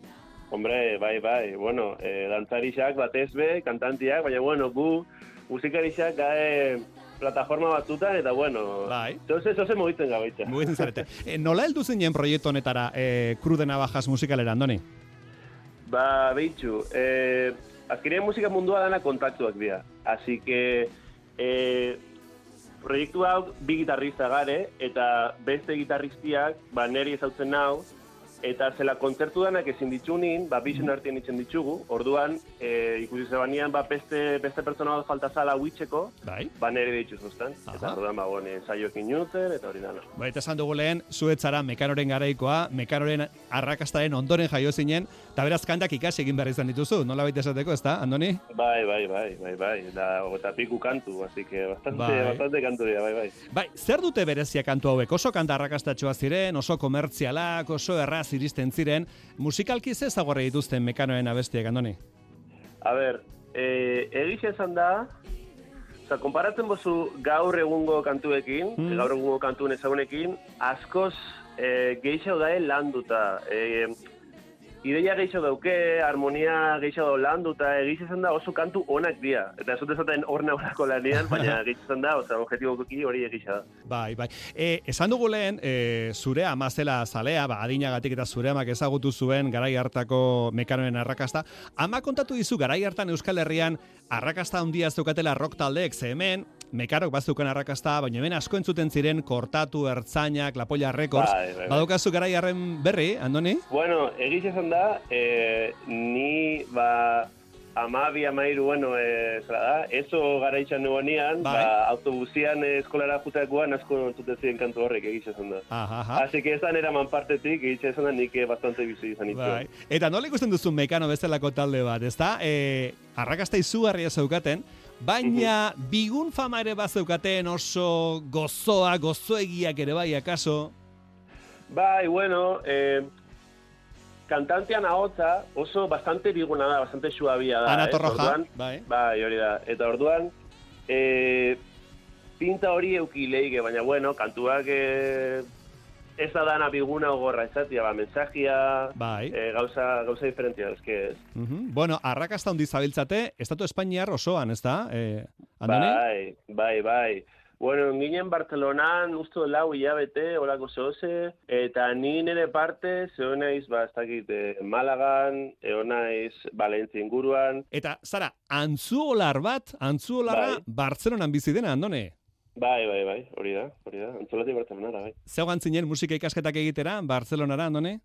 Hombre, bai, bai, bueno, e, dantzarixak batez be, kantantiak, baina bueno, gu musikarixak gae plataforma batzutan, eta bueno, bai. zoze, zoze mugitzen gabeitza. Mugitzen zarete. E, nola heldu zinen proiektu honetara e, krudena bajas musikalera, Andoni? Ba, behitxu, eh, azkenean musika mundua dana kontaktuak dira. Así que, eh, proiektu hau bi gitarrista gare, eta beste gitarristiak, ba, neri ezautzen nau, eta zela kontzertu danak ezin ditzunin, ba, bizun artean itzen ditugu, orduan, e, ikusi zebanean, ba, beste, beste pertsona bat falta zala huitzeko, bai. ba, nere dituz zuzten. Eta orduan, ba, bone, saioekin nuten, eta hori dana. Ba, eta esan dugu lehen, zuetzara mekaroren garaikoa, mekaroren arrakastaren ondoren jaio zinen, eta beraz kantak ikasi egin behar izan dituzu, nola baita esateko, ez da, Andoni? Bai, bai, bai, bai, bai, da, eta piku kantu, así que bastante, Bai. bastante kantu dira, bai, bai. Bai, zer dute berezia kantu hauek? Oso kanta arrakastatxoa ziren, oso komertzialak, oso erraz iristen ziren, musikalki ze ezagorra dituzten mekanoen abestiak, Andoni? A ber, eh, egixe esan da, oza, konparatzen bozu gaur egungo kantuekin, Mm. gaur egungo kantuen ezagunekin, askoz eh, gehiago dae landuta. Eh, ideia gehiago dauke, harmonia gehiago landuta, egixe esan da oso kantu onak dira. Eta ez dut esaten hor naurako lanean, baina esan da, oza, objetibokoki hori egixe da. Bai, bai. E, esan dugu lehen, e, zure amazela zalea, ba, adinagatik eta zure amak ezagutu zuen garai hartako mekanoen arrakasta. Ama kontatu dizu garai hartan Euskal Herrian arrakasta handia zeukatela rock taldeek, ze hemen mekarok bazuken arrakasta, baina hemen asko entzuten ziren kortatu, ertzainak, lapolla records. Bai, bai, bai. Badukazu garai harren berri, Andoni? Bueno, egiz esan da, eh, ni, ba, amabi, amairu, bueno, eh, zera da, eso gara itxan nuenean, Bai. ba, autobusian eh, eskolara jutakoan asko entzuten ziren kantu horrek egiz esan da. Aha, aha. Así que esan eraman partetik, egiz esan da nik bastante bizi izan ditu. Bai. Eta nola ikusten duzu mekano bezalako talde bat, ezta? E, arrakasta izugarria zeukaten, baina bigun fama ere bat zeukaten oso gozoa, gozoegiak ere bai, akaso? Bai, bueno, eh, kantantean ahotza oso bastante biguna da, bastante suabia da. Ana ez? Torroja, Orduan, bai. Bai, hori da. Eta orduan, eh, pinta hori euki leike, baina bueno, kantuak eh, ez da dana biguna ogorra izatia, ba, mensagia, Bai. eh, gauza, gauza diferentia, eske ez. Mhm. Bueno, arrakasta handi zabiltzate, estatu Espainiar osoan, ezta? E, Andoni? Bai, bai, bai. Bueno, ginen Barcelonan, usto lau hilabete, olako zoze, eta ni nire parte, zeo naiz, ba, ez dakit, eh, Malagan, eo naiz, Valentzia inguruan, Eta, Zara, antzuolar bat, antzuolarra Bai. Bartzelonan bizi dena, Andone? Bai, bai, bai, hori da, hori da, antzolati Barcelonara, bai. Zeugan zinen musika ikasketak egitera, Bartzelonara, Andone?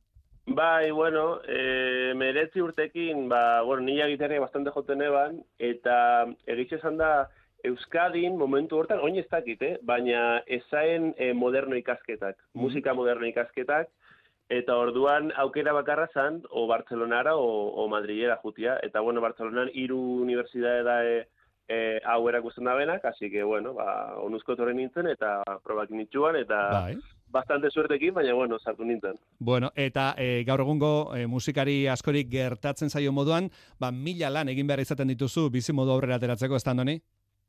Bai, bueno, e, meretzi urtekin, ba, bueno, nila gitarria bastante joten eban, eta egitxe esan da, Euskadin momentu hortan, oin ez dakit, eh? baina ezaen e, moderno ikasketak, musika moderno ikasketak, eta orduan aukera bakarra zan, o Bartzelonara o, o Madrilera jutia, eta bueno, Bartzelonan hiru unibertsitate da e, e, hau erakusten da benak, así que, bueno, ba, onuzko torren nintzen, eta probak nitxuan, eta Bai. bastante suertekin, baina, bueno, sartu nintzen. Bueno, eta e, gaur egungo e, musikari askorik gertatzen zaio moduan, ba, mila lan egin behar izaten dituzu bizi modu aurrera ateratzeko, ez da, Andoni?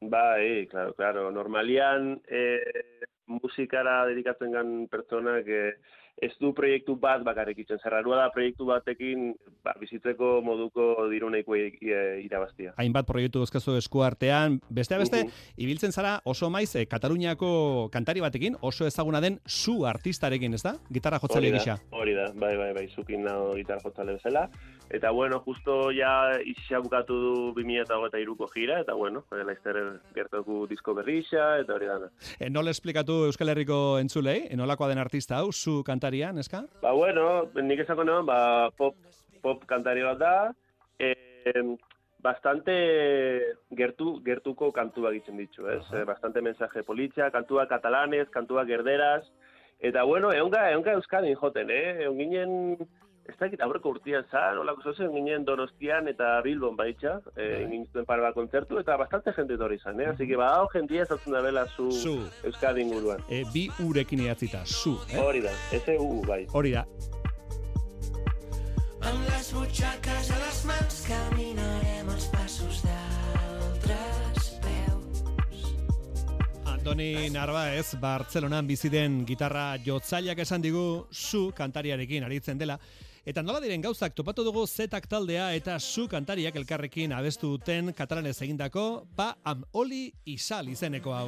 Bai, claro, claro. Normalian eh, musikara dedikatzen gan pertsonak eh, ez du proiektu bat bakarrik itzen. Zerrarua da proiektu batekin ba, bizitzeko moduko diruneiko irabaztia. Hainbat proiektu dozkazu eskuartean, beste beste, Uhu. ibiltzen zara oso maiz e, Kataluniako kantari batekin, oso ezaguna den su artistarekin, ez da? Gitarra jotzale gisa. Hori da, bai, bai, bai, zukin nago gitarra jotzale bezala. Eta, bueno, justo ja isa bukatu du 2008ko gira, eta, bueno, eh, laizter gertoku disko berrixa, eta hori dana. E, nola esplikatu Euskal Herriko entzulei, e, nolakoa den artista hau, su kantaria, neska? Ba, bueno, nik esako neban, ba, pop, pop kantari bat da, e, bastante gertu, gertuko kantua egiten ditu, ez? Eh, bastante mensaje politxa, kantua katalanez, kantua gerderaz, eta bueno, eonga, eonga Euskadin joten, eh? Egon ginen, ez dakit aurreko urtian zan, olako zozen, ginen Donostian eta Bilbon baitxa, eh, egin zuten par bat kontzertu, eta bastante jente etorri zan, eh? Así que badao jendia zautzen da bela zu, Zu. Euskadin guruan. E, bi urekin idatzita, su, eh? Hori da, S-U, bai. Hori da. Amb les butxaques a les mans caminarem els passos d'altres peus. Andoni Narvaez, Bartzelonan bizi den gitarra jotzaileak esan digu zu kantariarekin aritzen dela. Eta nola diren gauzak topatu dugu zetak taldea eta zu kantariak elkarrekin abestu duten katalanez egindako pa am oli isal izeneko hau.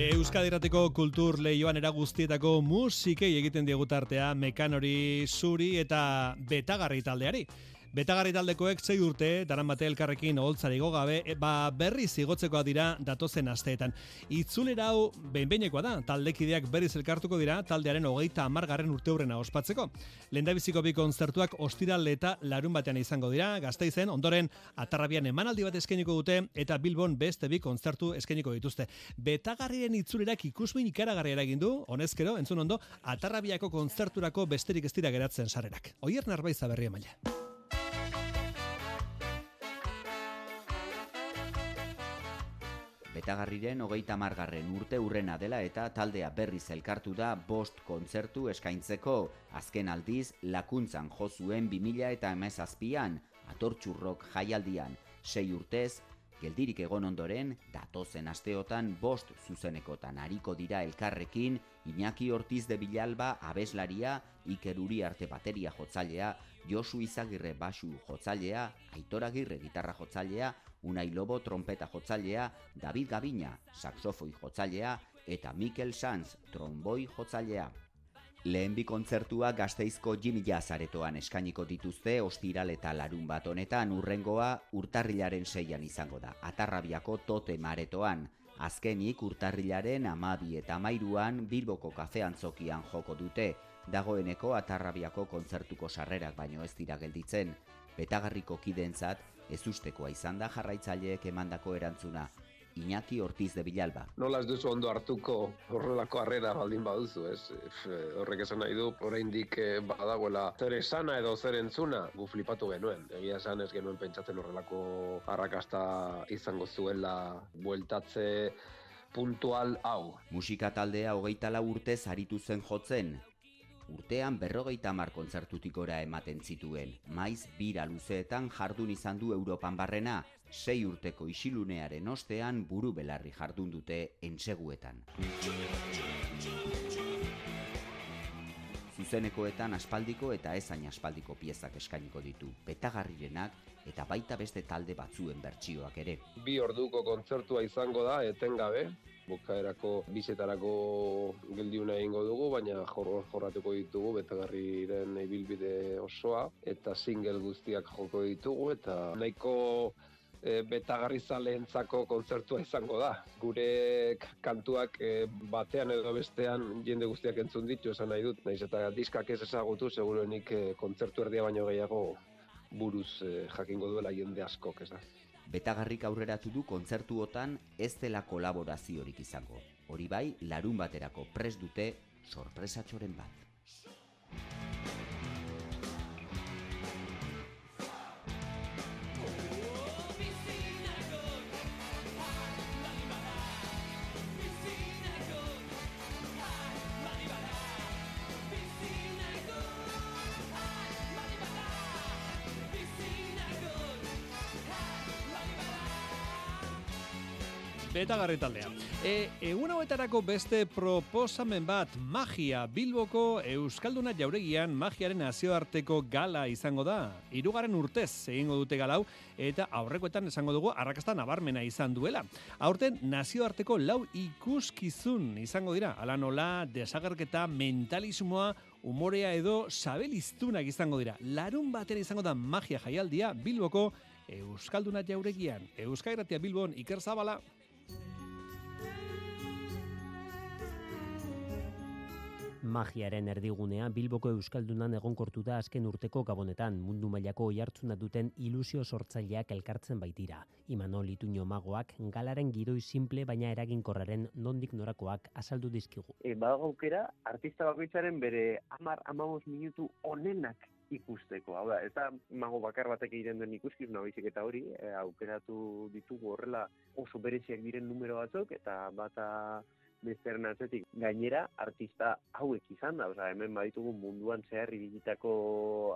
Euskadirateko kultur lehioan era guztietako musikei egiten diegu tartea mekanori zuri eta betagarri taldeari. Betagarri taldekoek zei urte, daran bate elkarrekin oholtzari gabe, e, ba berri zigotzekoa dira datozen asteetan. Itzulera hau behinbeinekoa da, taldekideak berriz elkartuko dira taldearen hogeita amargarren urte hurrena ospatzeko. Lendabiziko bi konzertuak ostiral eta larun batean izango dira, gazteizen, ondoren atarrabian emanaldi bat eskainiko dute eta Bilbon beste bi konzertu eskainiko dituzte. Betagarrien itzulerak ikusmin ikaragarria egin du, honezkero, entzun ondo, atarrabiako konzerturako besterik ez dira geratzen sarerak. Oier narbaiza berri emaila. Betagarriren hogeita margarren urte urrena dela eta taldea berriz elkartu da bost kontzertu eskaintzeko. Azken aldiz, lakuntzan jo zuen 2000 eta emezazpian, atortxurrok jaialdian, sei urtez, geldirik egon ondoren, datozen asteotan bost zuzenekotan hariko dira elkarrekin, Iñaki Ortiz de Bilalba abeslaria, Iker Uriarte bateria jotzailea, Josu Izagirre basu jotzailea, Aitor Agirre gitarra jotzailea, Unai Lobo trompeta jotzailea, David Gabina saxofoi jotzailea eta Mikel Sanz tromboi jotzailea. Lehen bi kontzertua gazteizko Jimmy Jazz aretoan eskainiko dituzte ostiral eta larun bat honetan urrengoa urtarrilaren seian izango da. Atarrabiako tote maretoan. Azkenik urtarrilaren amabi eta amairuan Bilboko kafean zokian joko dute. Dagoeneko atarrabiako kontzertuko sarrerak baino ez dira gelditzen. Betagarriko kidentzat ez ustekoa izan da jarraitzaileek emandako erantzuna. Iñaki Ortiz de Bilalba. Nola ez duzu ondo hartuko horrelako harrera baldin baduzu, ez? Ef, horrek esan nahi du, oraindik eh, badagoela zer esana edo zer entzuna, gu flipatu genuen. Egia esan ez genuen pentsatzen horrelako arrakasta izango zuela bueltatze puntual hau. Musika taldea hogeita lau urtez aritu zen jotzen, urtean berrogeita mar kontzertutik gora ematen zituen. Maiz, bira luzeetan jardun izan du Europan barrena, sei urteko isilunearen ostean buru belarri jardun dute entseguetan. Zuzenekoetan aspaldiko eta ezain aspaldiko piezak eskainiko ditu, betagarrirenak eta baita beste talde batzuen bertsioak ere. Bi orduko kontzertua izango da, etengabe, bukaerako bizetarako geldiuna egingo dugu, baina jor, jorratuko ditugu betagarriren ibilbide osoa, eta single guztiak joko ditugu, eta nahiko e, betagarri zaleentzako kontzertua izango da. Gure kantuak e, batean edo bestean jende guztiak entzun ditu esan nahi dut, naiz eta diskak ez ezagutu, segurenik e, kontzertu erdia baino gehiago buruz e, jakingo duela jende askok, ez da. Betagarrik aurreratu du kontzertuotan ez dela kolaboraziorik izango. Hori bai, larun baterako pres dute sorpresatxoren bat. Betagarri taldea. E, egun hauetarako beste proposamen bat magia Bilboko Euskalduna jauregian magiaren nazioarteko gala izango da. Hirugarren urtez egingo dute galau eta aurrekoetan esango dugu arrakasta nabarmena izan duela. Aurten nazioarteko lau ikuskizun izango dira. Ala nola desagerketa mentalismoa umorea edo sabeliztunak izango dira. Larun batean izango da magia jaialdia Bilboko Euskalduna jauregian. Euskairatia Bilbon Iker Zabala. Magiaren erdigunea Bilboko Euskaldunan egonkortu da azken urteko gabonetan mundu mailako oihartzuna duten ilusio sortzaileak elkartzen baitira. Imanol Ituño magoak galaren giroi simple baina eraginkorraren nondik norakoak azaldu dizkigu. E, badago aukera, artista bakoitzaren bere amar amamos minutu onenak ikusteko. Hau da, eta mago bakar batek egiten duen ikuskizun baizik eta hori, e, aukeratu ditugu horrela oso bereziak diren numero batzuk, eta bata Bestearen atzetik, gainera, artista hauek izan da, osea, hemen baditugu munduan zehar ibilitako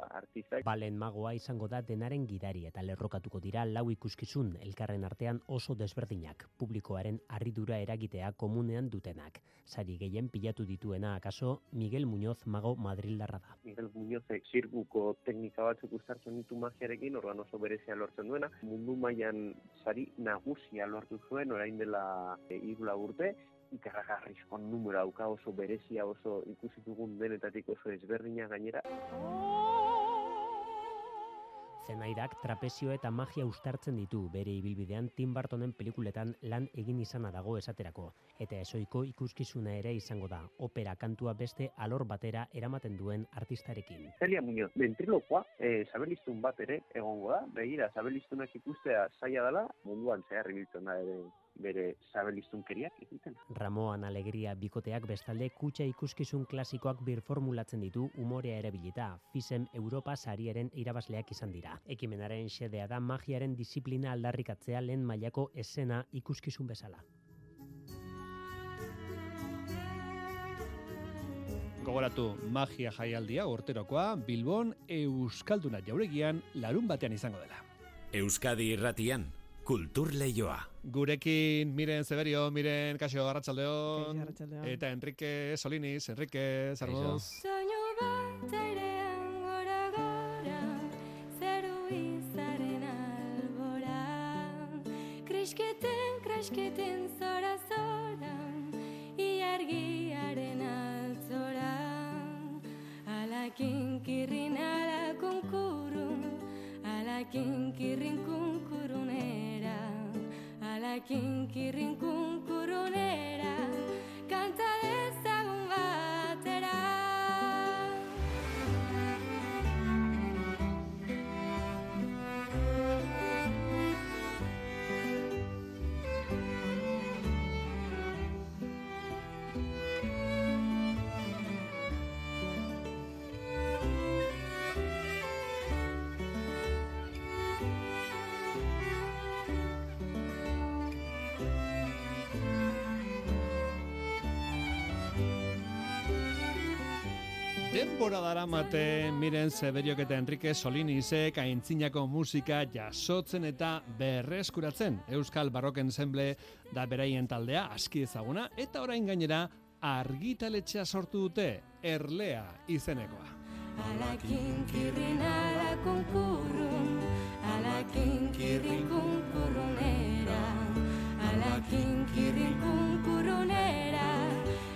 artistak. Balen magoa izango da denaren gidari eta lerrokatuko dira lau ikuskizun elkarren artean oso desberdinak, publikoaren harridura eragitea komunean dutenak. Sari gehien pilatu dituena akaso Miguel Muñoz mago Madrildarra da. Miguel Muñozek zirkuko teknika batzuk uztartzen ditu magiarekin, organ oso berezia lortzen duena. Mundu mailan sari nagusia lortu zuen orain dela e, irula urte, ikarragarrizko numero dauka oso berezia oso ikusi dugun denetatik oso ezberdina gainera. Zenairak trapezio eta magia ustartzen ditu bere ibilbidean Tim Burtonen pelikuletan lan egin izana dago esaterako. Eta esoiko ikuskizuna ere izango da, opera kantua beste alor batera eramaten duen artistarekin. Celia Muñoz, ventrilokoa, e, sabeliztun bat ere egongo da, begira, sabelistunak ikustea zaila dela, munduan zehar ibiltzen da ere bere sabelistunkeriak egiten. Ramoan Alegria bikoteak bestalde kutxa ikuskizun klasikoak birformulatzen ditu umorea erabilita. Fisem Europa sariaren irabazleak izan dira. Ekimenaren xedea da magiaren disiplina aldarrikatzea lehen mailako esena ikuskizun bezala. Gogoratu magia jaialdia urterokoa Bilbon Euskalduna jauregian larun batean izango dela. Euskadi irratian, kultur leioa. Gurekin Miren Severio, Miren Kaxo Arratsaldeon eta Enrique Solinis, Enrique Zarmoz. Soinu bat airean gora gora, zeru izaren albora. Krisketen, krisketen zora zora, iargiaren altzora. Alakin kirrin ala kunkurun, alakin kirrin kunkurunera. Alakin kirrin Denbora daramate Miren Severiok eta Enrique Solinisek aintzinako musika jasotzen eta berreskuratzen. Euskal Barroken Ensemble da beraien taldea aski ezaguna eta orain gainera argitaletxea sortu dute Erlea izenekoa. Alakin kirrin ala kunkurun, alakin kirrin kunkurunera, alakin kirrin kunkurunera,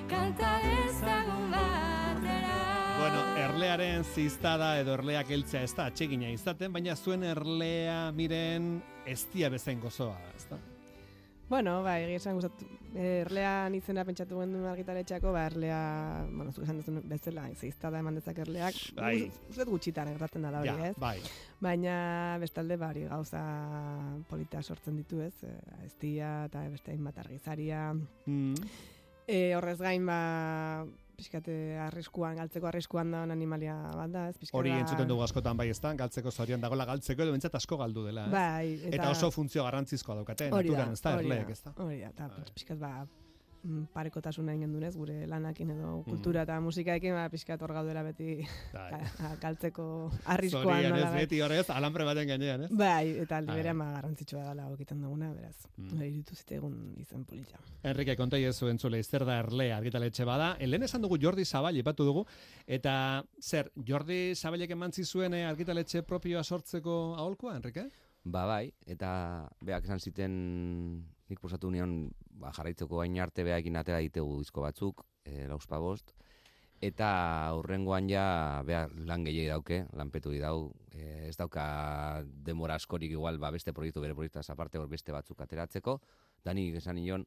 kanta ezagun batera. Bueno, erlearen ziztada edo erleak heltzea ez da atsegina izaten, baina zuen erlea miren eztia bezain gozoa, ez da? Bueno, ba, egia esan gustatu. Erlean izena pentsatu genuen argitaletxeako, ba, erlea, bueno, zuk esan duzun bezala, zeizta da eman dezak erleak. Bai. Uste dut gutxitan gertatzen da hori, Ja, ez? bai. Baina bestalde bari gauza polita sortzen ditu, ez? Eh, Eztia eta beste hainbat argizaria. Mm. E, horrez gain, ba, pixkate arriskuan, galtzeko arriskuan da animalia bat da, ez? Pixka Hori entzuten dugu askotan bai ezta, galtzeko zorian dagoela galtzeko edo bentsat asko galdu dela. ez? Bai, eta, eta- oso funtzio garrantzizkoa daukate, naturan, ez da, erleek, ez da. Hori da, eta pixkat ba, parekotasuna egin genduenez, gure lanakin edo kultura eta musikaekin, ba, pixkat hor gaudela beti galtzeko arriskuan Zorian ez beti horrez, alambre baten gainean, ez? Bai, eta aldi berean ba, garrantzitsua dela egiten duguna, beraz, Mm. mm. iritu zitegun izen polita. Enrique, konta iezu entzule, zer da erle argitaletxe bada. Lehen esan dugu Jordi Zabal, ipatu dugu, eta zer, Jordi Zabalek eman zizuen eh, argitaletxe propioa sortzeko aholkoa, Enrique? Ba bai, eta beak esan ziten nik posatu nion ba, jarraitzeko gain arte beakin atera ditegu disko batzuk, e, lauspa bost, eta aurrengoan ja bea lan gehiagi dauke, lanpetu di dau, e, ez dauka demora askorik igual ba, beste proiektu bere proiektuaz aparte hor beste batzuk ateratzeko, da nik esan nion,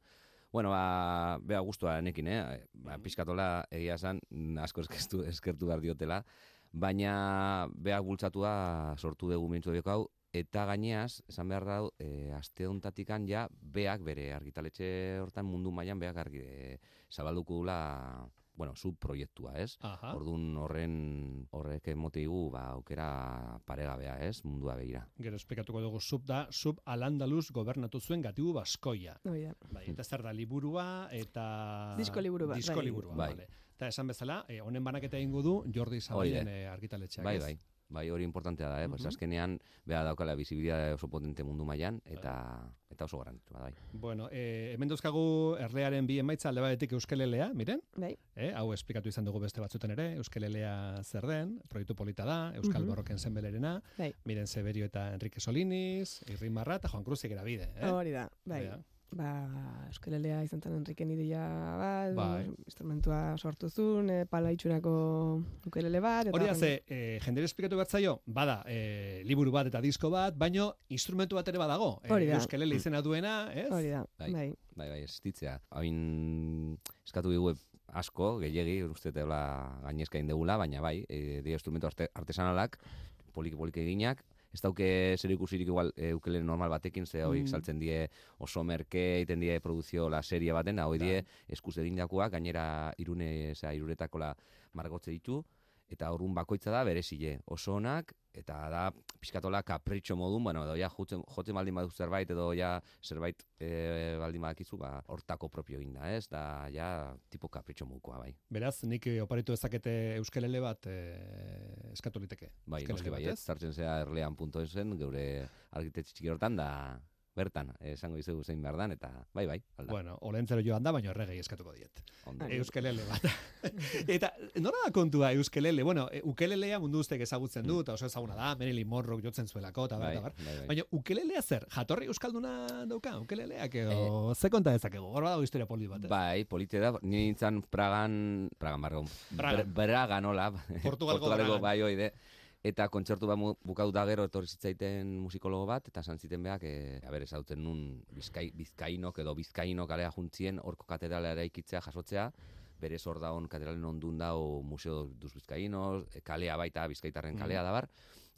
Bueno, ba, bea gustua nekin, eh? Ba, pizkatola egia esan asko eskertu, eskertu behar diotela, baina beak bultzatua sortu dugu mintzu hau, eta gaineaz, esan behar dau, e, aste hontatikan ja, beak bere argitaletxe hortan mundu mailan beak argi, e, zabalduko dula bueno, subproiektua, ez? Aha. Orduan horren horrek emotigu ba aukera paregabea, ez? Mundua begira. Gero esplikatuko dugu sub da, sub alandaluz gobernatu zuen gatibu baskoia. Hoi da. Bai, eta zer da liburua eta... Disko liburu bat, Disko bai. liburua, Bai. vale. Eta esan bezala, eh, honen banaketa egingo du Jordi da. eh, argitaletxeak, Bai, ez? bai. Bai, hori importantea da, eh? Pues Mhm. azkenean beha daukala bizibilia oso potente mundu mailan eta eta oso garrantzitsua da, bai. Bueno, eh, hemen dauzkagu erlearen bi emaitza alde batetik Euskelelea, miren? Bai. Eh, hau esplikatu izan dugu beste batzuten ere, Euskelelea zer den, proiektu polita da, Euskal Mhm. Borroken zenbelerena, Bai. miren Severio eta Enrique Soliniz, Irrin Marra eta Juan Cruz bide, eh? Hori da, bai. Bai, Ba, Euskalelea izan zen Enriken ideia bat, Bai. instrumentua sortu zuen, e, pala itxurako ukelele bat. eta Hori da, horren- ze, eh, jendere esplikatu bat zaio, bada, eh, liburu bat eta disko bat, baino instrumentu bat ere badago. Eh, Hori da. Euskelele izena duena, ez? Hori da, Bai, bai. bai, bai, existitzea. Hain eskatu dugu asko, gehiegi, uste teula gainezka indegula, baina bai, e, dira instrumento arte, artesanalak, poliki poliki eginak, ez dauke zer ikusirik igual e, ukele normal batekin, ze hori Mm. saltzen die oso merke, egiten die produzio la serie baten, hoi die eskuz egindakoak, gainera irune, zera, iruretako la margotze ditu, eta horun bakoitza da berezile, oso onak, eta da pixkatola kapritxo modun, bueno, edo ja jotzen, jotzen baldin badu zerbait, edo ja zerbait e, baldin badakizu, ba, hortako propio egin da, ez? Da, ja, tipo kapritxo modukoa, bai. Beraz, nik eh, oparitu ezakete Euskelele bat eh, eskatu liteke. Bai, Euskelele bat, bai, ez? Zartzen zea erlean.esen, geure argitetxe txiki hortan, da, bertan, esango izugu zein behar dan, eta bai, bai, alda. Bueno, olentzero joan da, baina erregei eskatuko diet. Ondo. Euskelele bat. eta nora da kontua Euskelele? Bueno, e, ukelelea mundu guztiek ezagutzen du, eta oso ezaguna da, Marilyn Monroe jotzen zuelako, eta Bai, bar. bai, bai. Baina ukelelea zer? Jatorri euskalduna dauka, ukeleleak edo ze konta dezakegu? Hor badago historia poli bat. Eh. Bai, polite da, ni nintzen Pragan, Pragan bargon, Pragan. Ber- Bragan, hola, Portugalgo Portugalgo bai oide, eta kontzertu bat bukatu da gero etorri zitzaiten musikologo bat, eta esan ziten beak, e, a ber, ezauten nun bizkai, bizkainok edo bizkainok alea juntzien, horko katedralea eraikitzea, jasotzea, berez hor daun katedralen ondun dao Museo duz Bizkainos, e, kalea baita, bizkaitarren kalea Mm. da bar,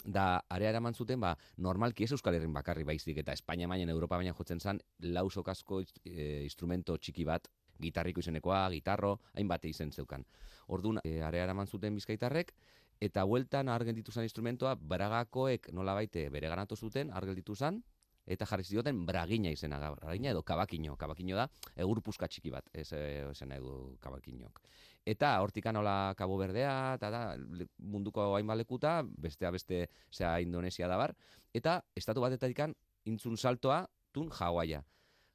da area eraman zuten, ba, normalki ez Euskal Herrin bakarri baizik, eta Espainia mailan Europa baina jotzen zan, lau sokazko e, instrumento txiki bat, gitarriko izenekoa, gitarro, hainbat izen zeukan. Orduan, e, area eraman zuten bizkaitarrek, eta bueltan argen dituzan instrumentoa, bragakoek nola baite bere ganatu zuten, argel dituzan, eta jarri zioten bragina izena, bragina edo kabakino, kabakino da, egur puska txiki bat, ez e, esan nahi du kabakinok. Eta hortikan nola Kabo Berdea, eta da, munduko hainbat lekuta, bestea beste, zea Indonesia da bar, eta estatu batetarikan intzun saltoa, tun Hawaia.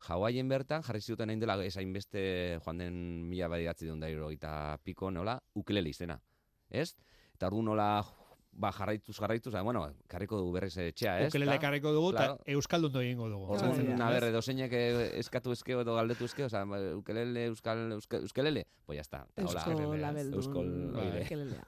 Hawaien bertan jarri zioten hain dela esain beste joan den mila badiratzi duen dairo eta piko nola ukelele izena. Ez? Eta ordu nola ba, jarraituz, jarraituz, ah, bueno, karriko dugu berriz etxea, ez? Ukelele ekarriko dugu, eta Claro. euskaldundu egingo dugu. Orduan, Esaten a ber, edo zeinek eh, eskatu eskeo edo galdetu eskeo, oza, ukelele, euskal, euskal, euskelele, pues ya está. Ta hola, Eusko eh, labeldun Euskol, ukelelea.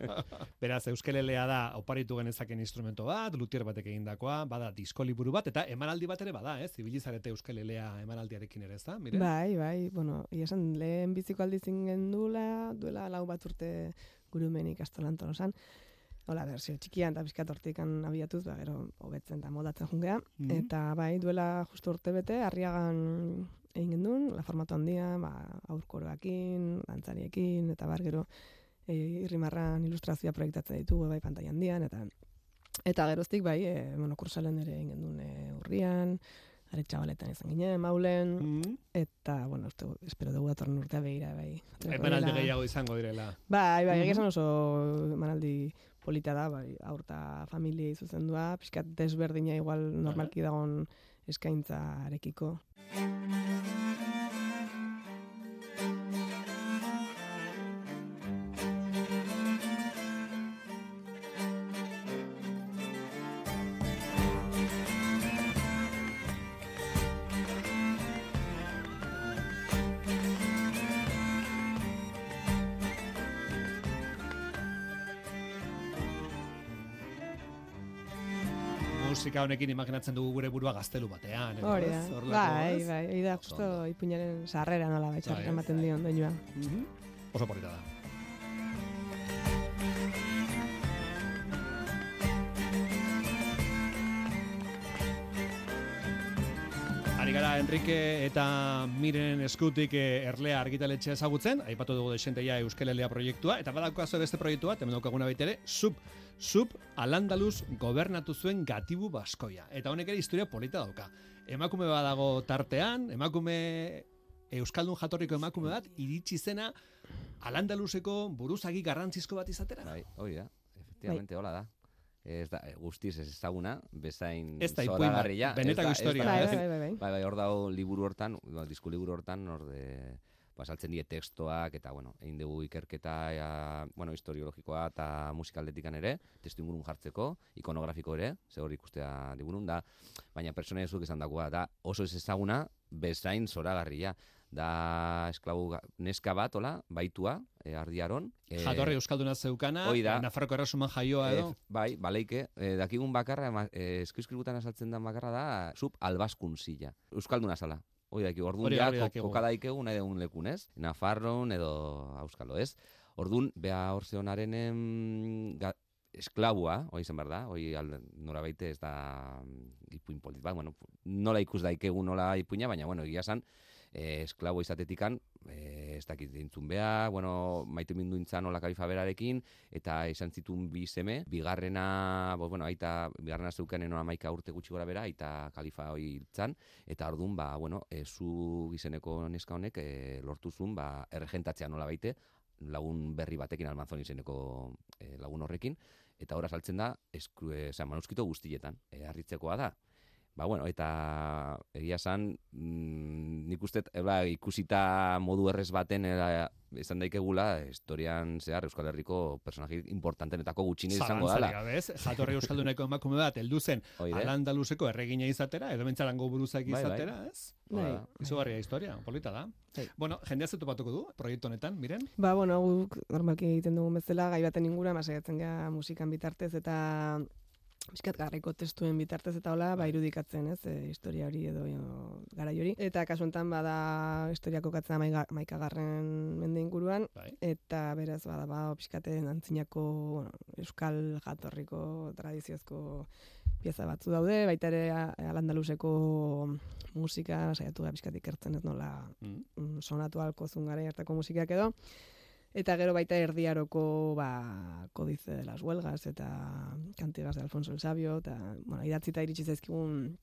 Beraz, euskelelea da oparitu genezaken instrumento bat, lutier batek egindakoa, bada disko liburu bat, eta emanaldi bat ere bada, ez? Zibilizarete euskelelea emanaldiarekin ere, ez da? Mire? Bai, bai, bueno, ia esan lehen biziko aldiz gendula, duela lau bat urte gurumen ikastolan tolosan. Hola, bersio txikian eta bizkat hortikan abiatuz, ba, gero hobetzen eta modatzen jungea. Mhm. Eta bai, duela justu urte bete, arriagan egin gendun, la formatu handia, ba, aurkoroakin, dantzariekin, eta bar gero e, irrimarran ilustrazioa proiektatzen ditugu, bai, pantai handian, eta eta geroztik, bai, e, bueno, kursalen ere egin gendun e, urrian, are txabaletan izan ginen, maulen, Mhm. eta, bueno, uste, espero dugu datorren urtea begira, bai. Emanaldi gehiago izango direla. Bai, bai, egia esan oso emanaldi polita da, bai, aurta familiei zuzendua, pixkat desberdina igual normalki dagon eskaintzarekiko. Musika honekin imaginatzen dugu gure burua gaztelu batean. Hori da, bai, bai, hori da, justo ipuñaren sarrera nola bai, Bai, ematen dion doinua. Mhm. Oso polita da. Enrique eta Miren eskutik eh, erlea argitaletxea ezagutzen, aipatu dugu desenteia Euskal Herria proiektua, eta badaukazu beste proiektua, hemen daukaguna baita ere, sub, sub Alandaluz gobernatu zuen gatibu baskoia. Eta honek ere historia polita dauka. Emakume badago tartean, emakume Euskaldun jatorriko emakume bat, iritsi zena Alandaluzeko buruzagi garrantzizko bat izatera. Bai, hori da. Efectivamente, hola da. Ez da, eh, guztiz ez ezaguna, bezain Ez da zoragarria. Benetako historia, ez- Bai, bai, bai. Bai, bai, hor dago liburu hortan, ba, disku liburu hortan, hor de, ba, saltzen die testoak, eta, bueno, egin dugu ikerketa, ja, bueno, historiologikoa eta musikaldetikan ere, testu ingurun jartzeko, ikonografiko ere, ze hor ikustea liburun da, baina pertsona ezuk esan dagoa, da oso ez ezaguna, bezain zoragarria, da esklabu neska bat, hola, baitua, e, ardiaron. e, Jatorri Euskalduna zeukana, Hoi da. Nafarroko erasuman jaioa edo. Eh, bai, baleike, eh, dakigun bakarra, eh, eskrizkributan azaltzen den bakarra da, sub albaskun zila. Euskalduna zala. Hoi daki, orduan ja, hori ko- dakigu. koka daikegu nahi dugun lekun, ez? Nafarron edo Euskalo, ez? Orduan, beha hor zeonaren em, ga, esklabua, hoi izan behar da, hoi nora baite ez da mm, ipuin polit, bat, bueno, nola ikus daikegu nola ipuina, baina, bueno, egia esan, eh, esklabo izatetikan, eh, ez dakit dintzun beha, bueno, maite mindu intzan hola kalifa berarekin, eta izan zitun bi seme, bigarrena, bo, bueno, aita, bigarrena zeukanen hona maika urte gutxi gora bera, aita kalifa hoi hiltzan, eta orduan, ba, bueno, e, zu gizeneko neska honek e, lortu zuen, ba, erregentatzea nola baite, lagun berri batekin almanzon izeneko e, lagun horrekin, eta ora saltzen da, eskru, e, oza, manuskito guztietan, e, harritzekoa da. Ba, bueno, eta egia esan, mm, nik uste, eba, ikusita modu errez baten, era, esan daikegula, historian zehar Euskal Herriko personaje importantenetako gutxini izango dela. Ez? Jatorri Euskalduneko emakume bat, heldu zen. Alandaluzeko erregina izatera, edo mentzarango buruzak Bai, bai. izatera, ez? Bai. Bai. Izugarria historia, polita da. Bueno, jendea zetu batuko du, proiektu honetan, miren? Ba, bueno, guk normalki egiten dugun bezala, gai baten ingura, masaiatzen gara musikan bitartez eta Bizkat garriko testuen bitartez eta hola, ba, irudikatzen, ez, e, historia hori edo garai hori. Eta kasu honetan bada historiako katzen maiga, maikagarren mende inguruan, eta beraz bada ba, pixkaten antzinako bueno, euskal jatorriko tradiziozko pieza batzu daude, baita ere a- alandaluzeko musika, saiatu da pixkat ikertzen ez nola mm. sonatu alko zungaren hartako musikak edo. Eta gero baita erdiaroko ba, kodize de las huelgas eta kantigas de Alfonso el Sabio, eta bueno, idatzita iritsi zaizkigun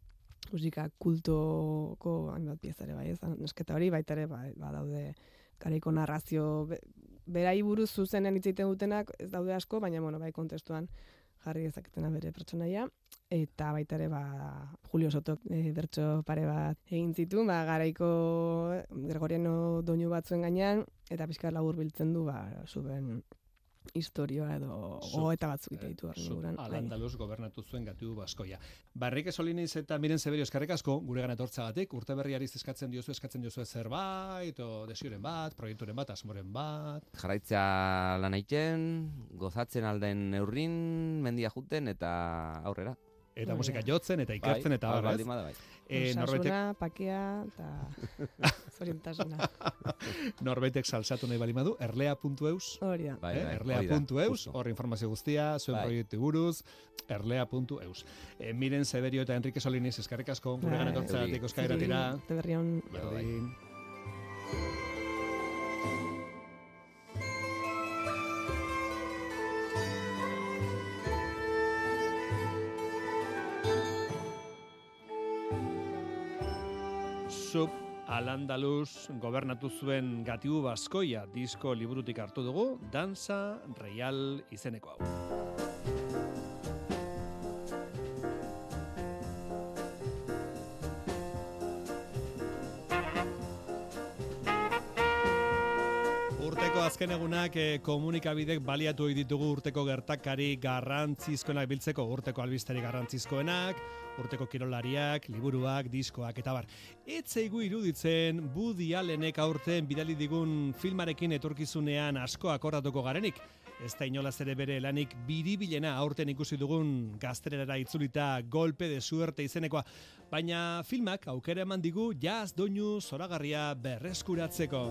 musika kultoko hainbat pieza ere bai, ez nesketa hori baita ere ba, ba daude garaiko narrazio be, berai buruz zuzenen hitz egiten dutenak ez daude asko, baina bueno, bai kontestuan jarri dezaketena bere pertsonaia. Eta baita ere ba Julio Sotok e, bertso pare bat egin zituen, ba garaiko Gregoriano doinu batzuen gainean eta pixka labur biltzen du ba zuen historia edo gogoeta batzuk ite ditu horren inguruan. Bai. Alandaluz gobernatu zuen gatu Baskoia. Barrike Soliniz eta Miren Severio eskarrik asko gure gana etortzagatik, urte berriari eskatzen diozu, eskatzen diozu zerbait, o desioren bat, proiekturen bat, asmoren bat. Jarraitzea lan egiten, gozatzen alden neurrin, mendia juten eta aurrera. Eta musika jotzen eta ikertzen eta bai, baldin bada bai. Eh, Osasuna, norbaitek, pakea eta zorientasuna. norbaitek salsatu nahi bali madu, erlea.eus. Hori da. Bai, eh, bai, erlea.eus, hor informazio guztia, zuen Bai. proiektu buruz, erlea.eus. Eh, miren Severio eta Enrique Soliniz eskarrik asko gure Bai. gana etortzagatik Zuri. euskairatira. Te berrion. Berdin. Sub Alandaluz gobernatu zuen gatiu Baskoia disko liburutik hartu dugu, Danza Real izeneko hau. Azken egunak eh, komunikabidek baliatu ditugu urteko gertakari garrantzizkoenak biltzeko, urteko albisteri garrantzizkoenak, urteko kirolariak, liburuak, diskoak eta bar. Etzeigu iruditzen Woody Allenek aurten bidali digun filmarekin etorkizunean asko akordatuko garenik. Ez da inolaz ere bere lanik biribilena aurten ikusi dugun gazterera itzulita golpe de suerte izenekoa. Baina filmak aukera eman digu jazz doinu zoragarria berreskuratzeko.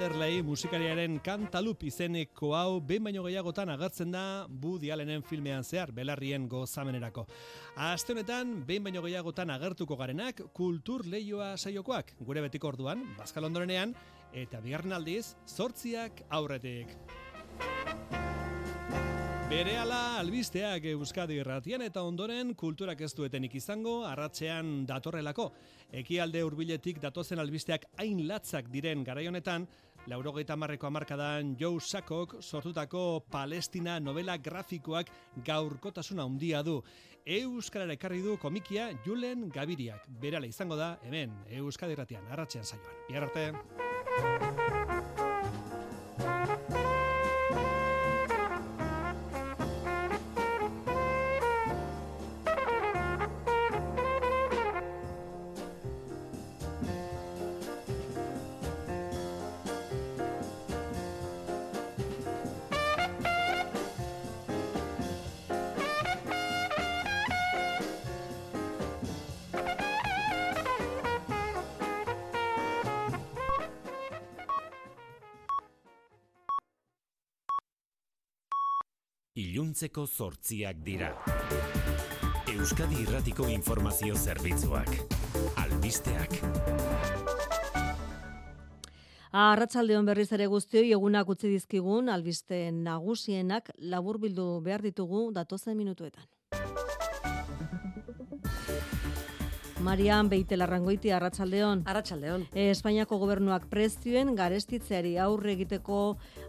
Adderley musikariaren kantalup izeneko hau behin baino gehiagotan agertzen da Woody Allenen filmean zehar belarrien gozamenerako. Aste honetan behin baino gehiagotan agertuko garenak kultur leioa saiokoak gure betiko orduan Bazkal ondorenean eta bigarren aldiz zortziak aurretik. Berehala albisteak Euskadi irratian eta ondoren kulturak ez duetenik izango arratzean datorrelako. Ekialde hurbiletik datozen albisteak hain latzak diren garai honetan, laurogeita marreko amarkadan Joe Sakok sortutako Palestina novela grafikoak gaurkotasuna handia du. Euskarara ekarri du komikia Julen Gabiriak. Berala izango da hemen Euskadi irratian arratzean saioan. Biar arte. Iluntzeko zortziak dira. Euskadi Irratiko Informazio Zerbitzuak. Albisteak. Arratsaldeon berriz ere guztioi egunak utzi dizkigun albiste nagusienak laburbildu behar ditugu datozen minutuetan. Marian Beitelarrangoiti Arratsaldeon. Arratsaldeon. E, Espainiako gobernuak prezioen garestitzeari aurre egiteko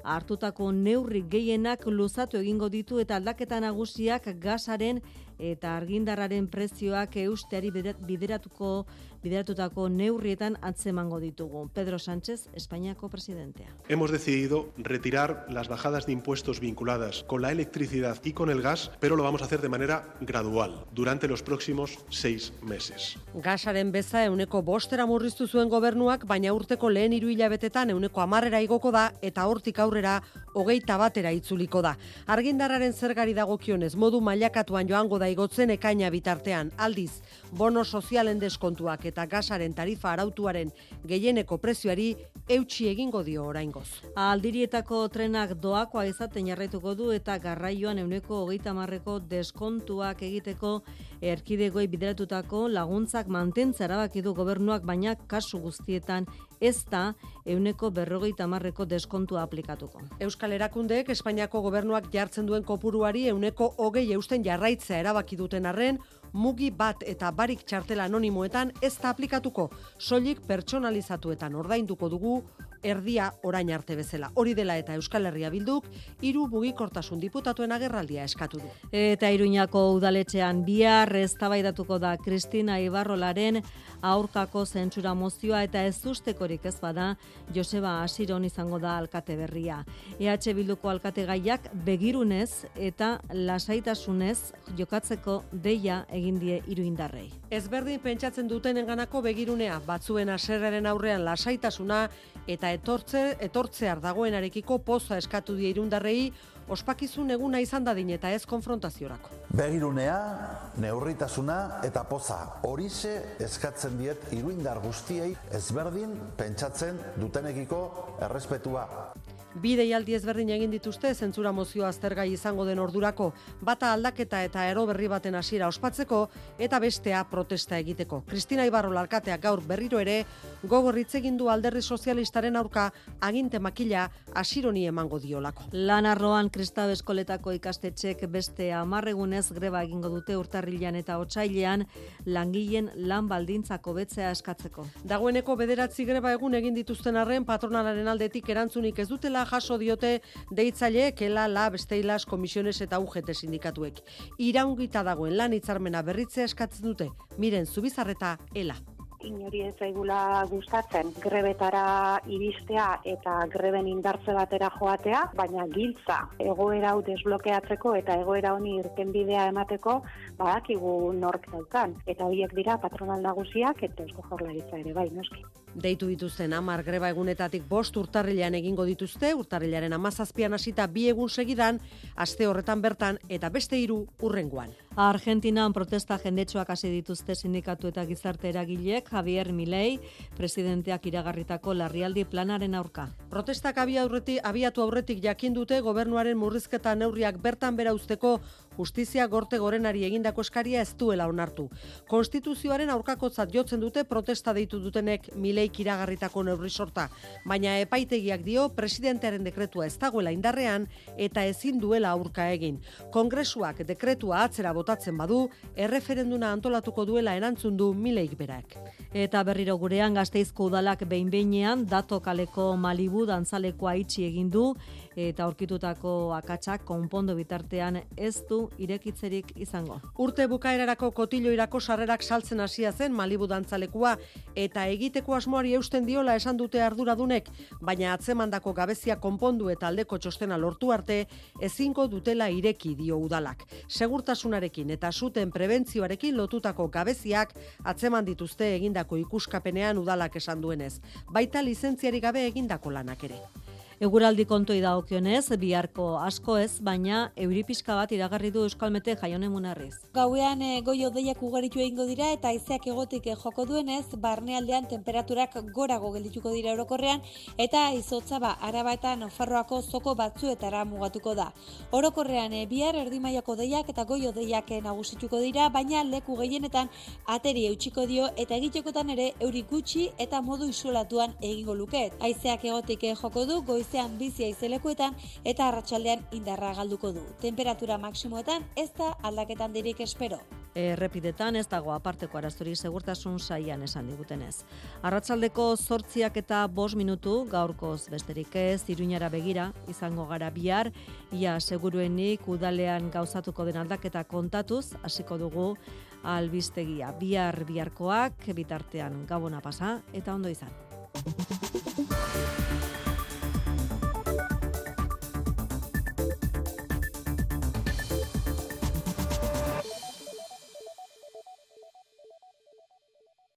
hartutako neurri gehienak luzatu egingo ditu eta aldaketa nagusiak gasaren eta argindarraren prezioak eusteari bideratuko bideratutako neurrietan antzemango ditugu. Pedro Sánchez, Espainiako presidentea. Hemos decidido retirar las bajadas de impuestos vinculadas con la electricidad y con el gas, pero lo vamos a hacer de manera gradual, durante los próximos seis meses. Gasaren beza euneko bostera murriztu zuen gobernuak, baina urteko lehen hiru hilabetetan euneko amarrera igoko da eta hortik aurrera hogeita batera itzuliko da. Argindarraren zergari dagokionez modu mailakatuan joango da igotzen ekaina bitartean. Aldiz, bono sozialen deskontuak eta gasaren tarifa arautuaren gehieneko prezioari eutxi egingo dio oraingoz. Aldirietako trenak doakoa izaten jarraituko du eta garraioan euneko hogeita marreko deskontuak egiteko erkidegoi bideratutako laguntzak mantentza erabaki du gobernuak baina kasu guztietan ez da euneko berrogeita marreko deskontua aplikatuko. Euskal Erakundeek Espainiako gobernuak jartzen duen kopuruari euneko hogei eusten jarraitzea erabaki duten arren, mugi bat eta barik txartel anonimoetan ez da aplikatuko, soilik pertsonalizatuetan ordainduko dugu erdia orain arte bezala. Hori dela eta Euskal Herria bilduk, hiru mugikortasun diputatuen agerraldia eskatu du. Eta Iruñako udaletxean bihar eztabaidatuko da Kristina Ibarrolaren aurkako zentsura mozioa eta ez ustekorik ez bada Joseba Asiron izango da alkate berria. EH Bilduko alkate gaiak begirunez eta lasaitasunez jokatzeko deia egin die iruindarrei. Ezberdin pentsatzen dutenenganako begirunea, batzuen aserraren aurrean lasaitasuna eta etortze etortzear dagoenarekiko poza eskatu die irundarrei ospakizun eguna izan dadin eta ez konfrontaziorako. Begirunea, neurritasuna eta poza horixe eskatzen diet iruindar guztiei ezberdin pentsatzen dutenekiko errespetua. Bi deialdi ezberdin egin dituzte zentzura mozioa aztergai izango den ordurako, bata aldaketa eta ero berri baten hasiera ospatzeko eta bestea protesta egiteko. Kristina Ibarrola alkateak gaur berriro ere gogor hitz egin du alderri sozialistaren aurka aginte makila hasironi emango diolako. Lan arroan Kristau eskoletako ikastetxek beste amarregunez greba egingo dute urtarrilean eta otsailean langileen lan baldintzako betzea eskatzeko. Dagoeneko bederatzi greba egun egin dituzten arren patronalaren aldetik erantzunik ez dutela jaso diote deitzaileek ela la besteilas komisiones eta UGT sindikatuek. Iraungita dagoen lan hitzarmena berritzea eskatzen dute. Miren Zubizarreta ela inori ez zaigula gustatzen grebetara iristea eta greben indartze batera joatea, baina giltza egoera hau desblokeatzeko eta egoera honi irtenbidea emateko badakigu nork daukan. Eta horiek dira patronal nagusiak eta eusko jorlaritza ere bai, noski. Deitu dituzten amar greba egunetatik bost urtarrilean egingo dituzte, urtarrilaren amazazpian hasita bi egun segidan, aste horretan bertan eta beste hiru urrengoan. Argentinan protesta jendetsuak hasi dituzte sindikatu eta gizarte eragileek Javier Milei, presidenteak iragarritako larrialdi planaren aurka. Protestak abia aurretik, abiatu aurretik jakin dute gobernuaren murrizketa neurriak bertan bera usteko justizia gorte gorenari egindako eskaria ez duela onartu. Konstituzioaren aurkakotzat jotzen dute protesta deitu dutenek Mileik iragarritako neurri sorta, baina epaitegiak dio presidentearen dekretua ez dagoela indarrean eta ezin duela aurka egin. Kongresuak dekretua atzera botatzen badu, erreferenduna antolatuko duela erantzun du Mileik berak. Eta berriro gurean gazteizko udalak behin behinean dato kaleko Malibu dantzalekoa itxi egin du eta aurkitutako akatsak konpondo bitartean ez du irekitzerik izango. Urte bukaerarako kotiloirako sarrerak saltzen hasia zen Malibu dantzalekua eta egiteko asmoari eusten diola esan dute arduradunek, baina atzemandako gabezia konpondu eta aldeko txostena lortu arte ezingo dutela ireki dio udalak. Segurtasunarekin eta zuten prebentzioarekin lotutako gabeziak atzeman dituzte egindako ikuskapenean udalak esan duenez, baita lizentziari gabe egindako lanak ere. Eguraldi kontoi dagokionez, biharko asko ez, baina euripiska bat iragarri du Euskalmete jaione munarriz. Gauean e, goio deiak ugaritu egingo dira eta haizeak egotik eh, joko duenez, barnealdean temperaturak gorago geldituko dira orokorrean eta izotza ba araba eta Nafarroako zoko batzuetara mugatuko da. Orokorrean e, bihar erdimaiako deiak eta goio deiak nagusituko dira, baina leku gehienetan ateri eutxiko dio eta egitekotan ere euri gutxi eta modu isolatuan egingo luket. Haizeak egotik joko du goiz goizean bizia izelekuetan eta arratsaldean indarra galduko du. Temperatura maksimoetan ez da aldaketan dirik espero. Errepidetan ez dago aparteko arazorik segurtasun saian esan digutenez. Arratsaldeko zortziak eta bos minutu gaurkoz besterik ez, iruñara begira, izango gara bihar, ia seguruenik udalean gauzatuko den aldaketa kontatuz, hasiko dugu albistegia. Bihar biharkoak, bitartean gabona pasa, eta ondo izan.